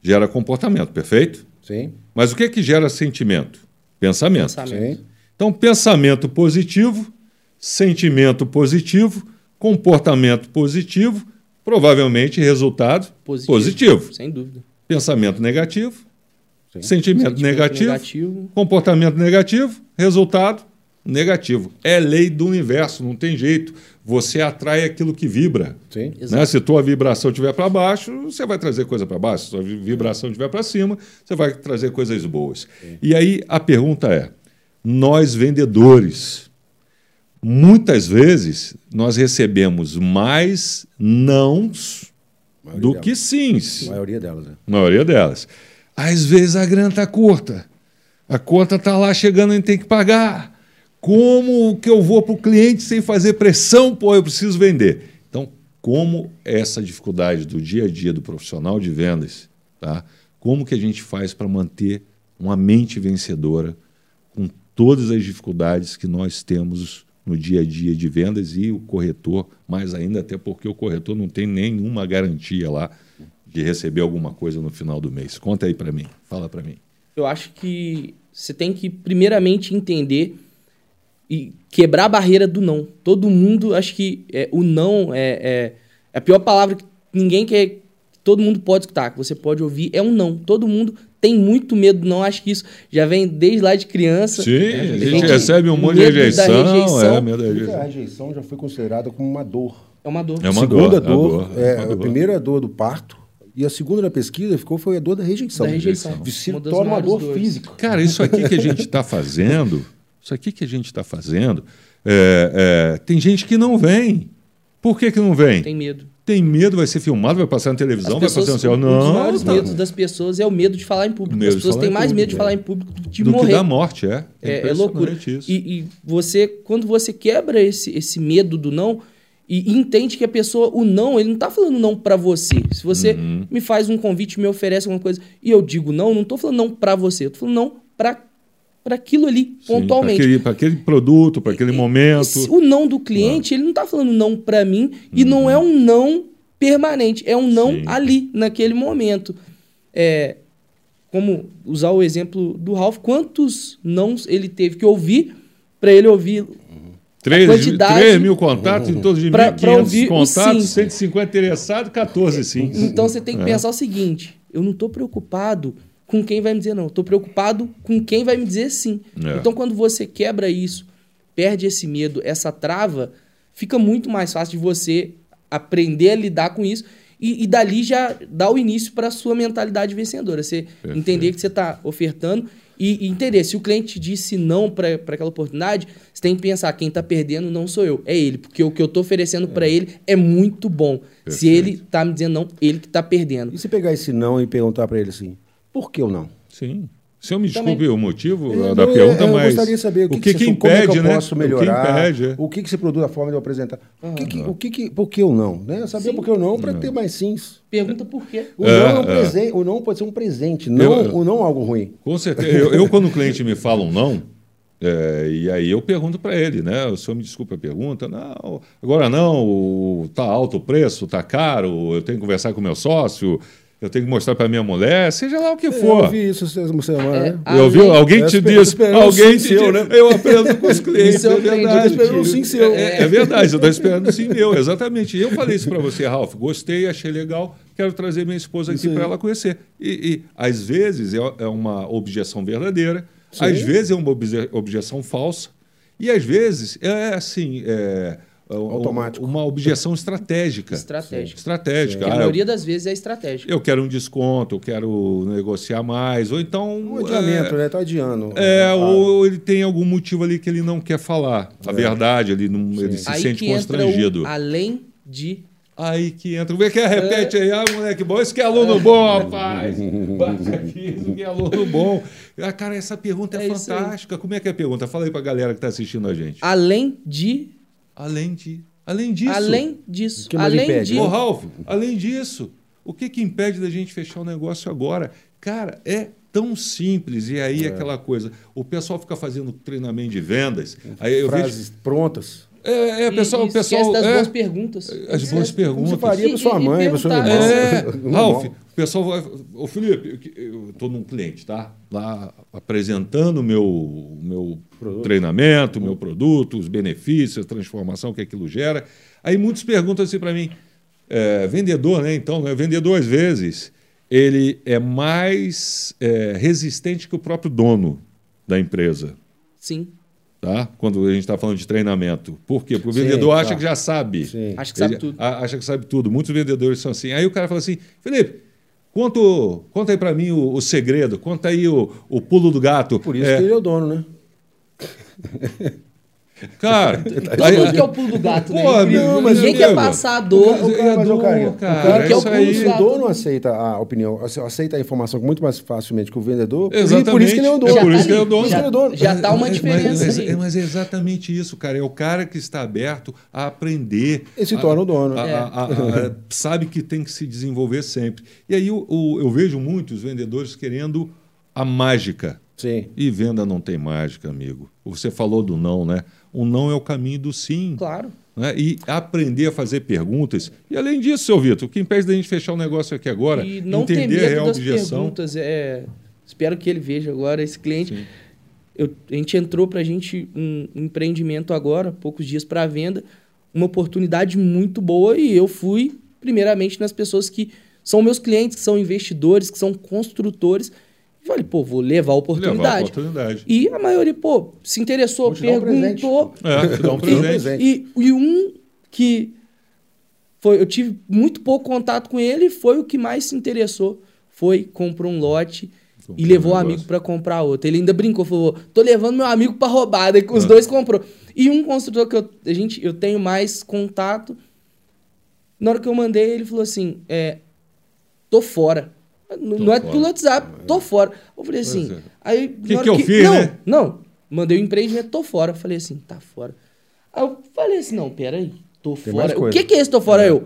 gera comportamento, perfeito? Sim. Mas o que é que gera sentimento? Pensamento. Pensamento. Então, pensamento positivo, sentimento positivo, comportamento positivo, provavelmente resultado Positivo. positivo. Sem dúvida. Pensamento negativo, Sim. sentimento, Sentimento negativo, negativo. comportamento negativo, resultado negativo. É lei do universo, não tem jeito. Você atrai aquilo que vibra. Sim. Né? Se tua vibração estiver para baixo, você vai trazer coisa para baixo. Se tua vi- vibração estiver para cima, você vai trazer coisas boas. E aí a pergunta é: nós vendedores, muitas vezes nós recebemos mais nãos do delas. que sims. A maioria delas, né? A maioria delas. Às vezes a grana está curta. A conta está lá chegando, a gente tem que pagar. Como que eu vou para o cliente sem fazer pressão? Pô, eu preciso vender. Então, como essa dificuldade do dia a dia do profissional de vendas, tá? como que a gente faz para manter uma mente vencedora com todas as dificuldades que nós temos no dia a dia de vendas e o corretor, mais ainda, até porque o corretor não tem nenhuma garantia lá de receber alguma coisa no final do mês. Conta aí para mim, fala para mim. Eu acho que você tem que, primeiramente, entender e quebrar a barreira do não. Todo mundo, acho que é, o não é, é, é a pior palavra que ninguém quer, que todo mundo pode escutar, que você pode ouvir, é um não. Todo mundo tem muito medo do não. Acho que isso já vem desde lá de criança. Sim, a Tem gente recebe um monte de medo da rejeição. rejeição. É, medo da A rejeição. rejeição já foi considerada como uma dor. É uma dor. É uma segunda dor, dor, é é, uma a dor. primeira é a dor do parto e a segunda da pesquisa ficou foi a dor da rejeição. Da rejeição. Se torna uma dor dores. física. Cara, isso aqui que a gente está fazendo, isso aqui que a gente está fazendo, é, é, tem gente que não vem. Por que, que não vem? Tem medo. Tem medo, vai ser filmado, vai passar na televisão, As vai pessoas, passar no céu. um Não, dos maiores tá. medos das pessoas é o medo de falar em público. Medo As pessoas têm mais medo de falar é. em público do que de do morrer. que da morte, é. É, é loucura. impressionante Isso. E, e você, quando você quebra esse, esse medo do não, E, entende que a pessoa, o não, ele não tá falando não pra você. Se você Uhum. me faz um convite, me oferece alguma coisa e eu digo não, não tô falando não pra você, eu tô falando não pra, pra aquilo ali, Sim, pontualmente. Para aquele, aquele produto, para aquele momento. O não do cliente, ele não tá falando não pra mim e não é um não permanente, é um não Sim. ali, naquele momento. É, como usar o exemplo do Ralph, quantos não ele teve que ouvir pra ele ouvir 3, quantidade- 3 mil contatos em todos de Pra- pra 1.500 ouvir o contatos, sim. 150 interessados, 14 sim. Então você tem que É. pensar o seguinte: eu não tô preocupado com quem vai me dizer não, tô preocupado com quem vai me dizer sim. É. Então quando você quebra isso, perde esse medo, essa trava, fica muito mais fácil de você aprender a lidar com isso e, e dali já dá o início para sua mentalidade vencedora. Você entender que você está ofertando e, e entender se o cliente te disse não para aquela oportunidade, você tem que pensar quem está perdendo não sou eu, é ele, porque o que eu estou oferecendo para ele é muito bom. Se Perfeito. ele tá me dizendo não, ele que tá perdendo. E se pegar esse não e perguntar pra ele assim, por que o não? Sim. Se eu me Também. desculpe o motivo Eu- da eu- pergunta, eu mas gostaria de saber o que, que, você- que como é impede, que eu né? posso melhorar, O que impede, é. o que, que você produz, a forma de eu apresentar. O que, que, o que, que- por que o não? Né? Saber por que o não para ter mais sims. Pergunta por quê? O, É, não é um é. presen- o não pode ser um presente, não, Eu- o não é algo ruim. Com certeza. Eu, eu, quando o cliente me fala um não, é, e aí eu pergunto para ele, né? O senhor me desculpa a pergunta. Não, agora não, o- tá alto o preço, tá caro, eu tenho que conversar com o meu sócio, eu tenho que mostrar para minha mulher, seja lá o que Eu for. ouvi isso essa semana, É, né? Eu vi, Além- alguém Eu te disse, alguém te disse, né? eu aprendo com os clientes, Isso eu é eu verdade. esperando um sim seu. É, é verdade, eu estou esperando um sim meu, exatamente. E eu falei isso para você, Ralf, gostei, achei legal, quero trazer minha esposa aqui para ela conhecer. E, e, às vezes é, é uma objeção verdadeira, Sim. às vezes é uma obje- objeção falsa, e às vezes é assim, é, é, Automático. uma objeção estratégica. Estratégica. Estratégica. A Ah, maioria das vezes é estratégica. eu quero um desconto, eu quero negociar mais, ou então. Um adiamento, é, né? Tá adiando. é, Ah, ou ele tem algum motivo ali que ele não quer falar. A verdade, ele, não, ele se Aí sente que entra constrangido. o além de Aí que entra. Vê que é, repete aí, ah, moleque bom. Isso que é aluno bom, rapaz. Bate aqui, isso que é aluno bom. Ah, cara, essa pergunta é, É fantástica. Como é que é a pergunta? Fala aí pra galera que tá assistindo a gente. além de Além de. Além disso. além disso, O que mais além impede? de Ô, Ralf, além disso, o que, que impede da gente fechar o negócio agora? Cara, é tão simples. E É. aí aquela coisa, o pessoal fica fazendo treinamento de vendas. Aí eu frases vejo. prontas. É, é, e- pessoal, e o pessoal. das é, boas perguntas. as boas Como perguntas. você faria para sua mãe, para seu irmão. É. Ralf, o pessoal vai. Ô Felipe, eu estou num cliente, tá? Lá apresentando o meu, meu treinamento, meu produto, os benefícios, a transformação que aquilo gera. Aí muitos perguntam assim para mim, é, vendedor, né? Então, né? vendedor às vezes ele é mais é, resistente que o próprio dono da empresa. Sim. Tá? Quando a gente está falando de treinamento. Por quê? Porque o Sim, vendedor acha tá. que já sabe. Sim. Acho que sabe Ele tudo. a- Acha que sabe tudo. Muitos vendedores são assim. Aí o cara fala assim: Felipe, conta, conta aí para mim o, o segredo, conta aí o, o pulo do gato. Por isso É, que ele é o dono, né? Cara, aí- mundo quer o pulo do gato, né? Pô, não, mas, Ninguém quer passar a dor. o cara- Mas, dor, cara, cara, o cara é que é o isso aí. o dono aceita a opinião, ace- aceita a informação muito mais facilmente que o vendedor. por- Exatamente. Por isso que ele é o dono. É por Já isso que ele é o tá- dono. Por isso que ele é o dono. Já tá uma Mas- diferença mas, aí. mas é exatamente isso, cara. É o cara que está aberto a aprender. Ele se torna o dono. a- É. a- a- a- sabe que tem que se desenvolver sempre. E aí o- o- eu vejo muitos vendedores querendo a mágica. Sim. E venda não tem mágica, amigo. Você falou do não, né? O não é o caminho do sim. Claro. né? E aprender a fazer perguntas. E além disso, seu Vitor, o que impede da gente fechar o negócio aqui agora? E não ter entender a medo real das objeção. perguntas. É... Espero que ele veja agora esse cliente. Eu- a gente entrou para a gente um empreendimento agora, poucos dias para venda, uma oportunidade muito boa e eu fui primeiramente nas pessoas que são meus clientes, que são investidores, que são construtores. E falei, pô, vou levar a Levar a oportunidade. oportunidade. E a maioria, pô, se interessou, Vou um perguntou. É, dá um presente. presente. E, e um que foi, eu tive muito pouco contato com ele, foi o que mais se interessou. Foi, comprou um lote Comprou e levou um o amigo para comprar outro. Ele ainda brincou, falou: tô levando meu amigo para roubada, que os Ah. dois comprou. E um construtor que eu, a gente, eu tenho mais contato, na hora que eu mandei, ele falou assim: é, tô fora. Não, não é pelo WhatsApp, tô fora. Eu falei assim. É. Aí, Que que eu fiz, não, né? Não, mandei o empreendimento, tô fora. Falei assim, tá fora. Aí eu falei assim, não, peraí. tô Tem fora. O que, que é esse tô fora? Eu,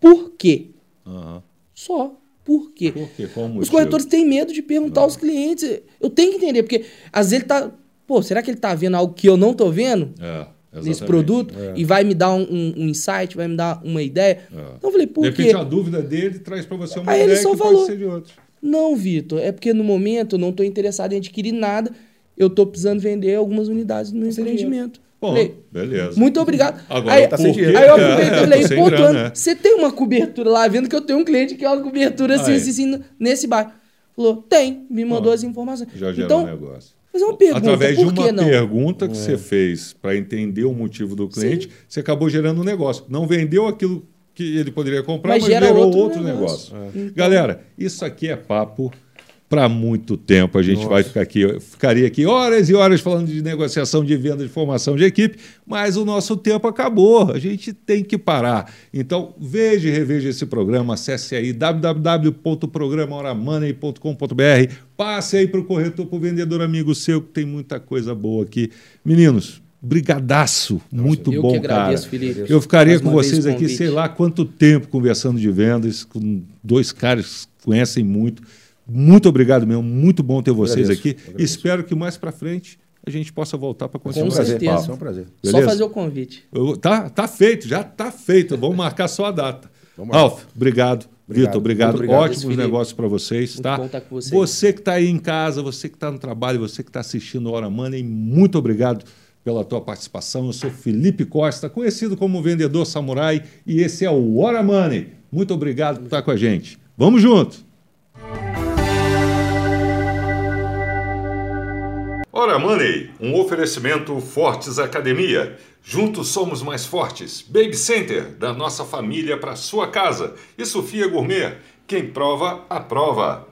por quê? Aham. Só. Por quê? Por quê? Qual Os corretores têm medo de perguntar aos clientes. Eu tenho que entender, porque às vezes ele tá. Pô, será que ele tá vendo algo que eu não tô vendo? É, Nesse exatamente. produto e vai me dar um, um- um insight, vai me dar uma ideia. Então eu falei, De por repente, quê? a dúvida dele traz para você uma Aí ele ideia só que falou. pode ser de outro. Não, Vitor, é porque no momento eu não tô interessado em adquirir nada. Eu tô precisando vender algumas unidades no meu empreendimento. Bom, Falei, beleza. Muito obrigado. Agora aí, tá sem aí dinheiro. eu É, aproveitei é, e falei, tá sem pô, grana, Tuano, é. você tem uma cobertura lá, vendo que eu tenho um cliente que é uma cobertura assim, Aí. assim, assim, nesse bairro. Falou, tem, me mandou Ó, as informações. Já gerou então, um negócio. Fazer uma pergunta, Através de por uma que não? pergunta que você fez para entender o motivo do cliente, você acabou gerando um negócio. Não vendeu aquilo que ele poderia comprar, mas, Mas gera gerou outro, outro negócio. negócio. Então- Galera, isso aqui é papo para muito tempo. A gente vai ficar aqui, eu ficaria aqui horas e horas falando de negociação, de venda, de formação de equipe, mas o nosso tempo acabou. A gente tem que parar. Então, veja e reveja esse programa. Acesse aí www.programahoramoney.com.br. Passe aí para o corretor, para o vendedor amigo seu, que tem muita coisa boa aqui. Meninos, brigadaço. Muito eu bom, que agradeço, cara. Felipe. Eu ficaria com vocês aqui, convite. sei lá quanto tempo conversando de vendas, com dois caras que conhecem muito. Muito obrigado mesmo, muito bom ter vocês Agradeço, aqui. agradeço. Espero que mais para frente a gente possa voltar para continuar Com certeza. É um prazer. Só Beleza? fazer o convite. Eu- tá, tá feito, já tá feito. Vamos marcar só a data. Vamos lá. Ralf, obrigado. Obrigado, Vitor, obrigado. obrigado. Ótimos Felipe. negócios para vocês, Muito tá? bom estar com vocês. Você que está aí em casa, você que está no trabalho, você que está assistindo o Hora Money, muito obrigado pela tua participação. Eu sou Felipe Costa, conhecido como Vendedor Samurai, e esse é o Hora Money. Muito obrigado por estar com a gente. Vamos junto! Hora Money, um oferecimento Fortes Academia. Juntos somos mais fortes. Baby Center, da nossa família para sua casa. E Sofia Gourmet, quem prova, aprova.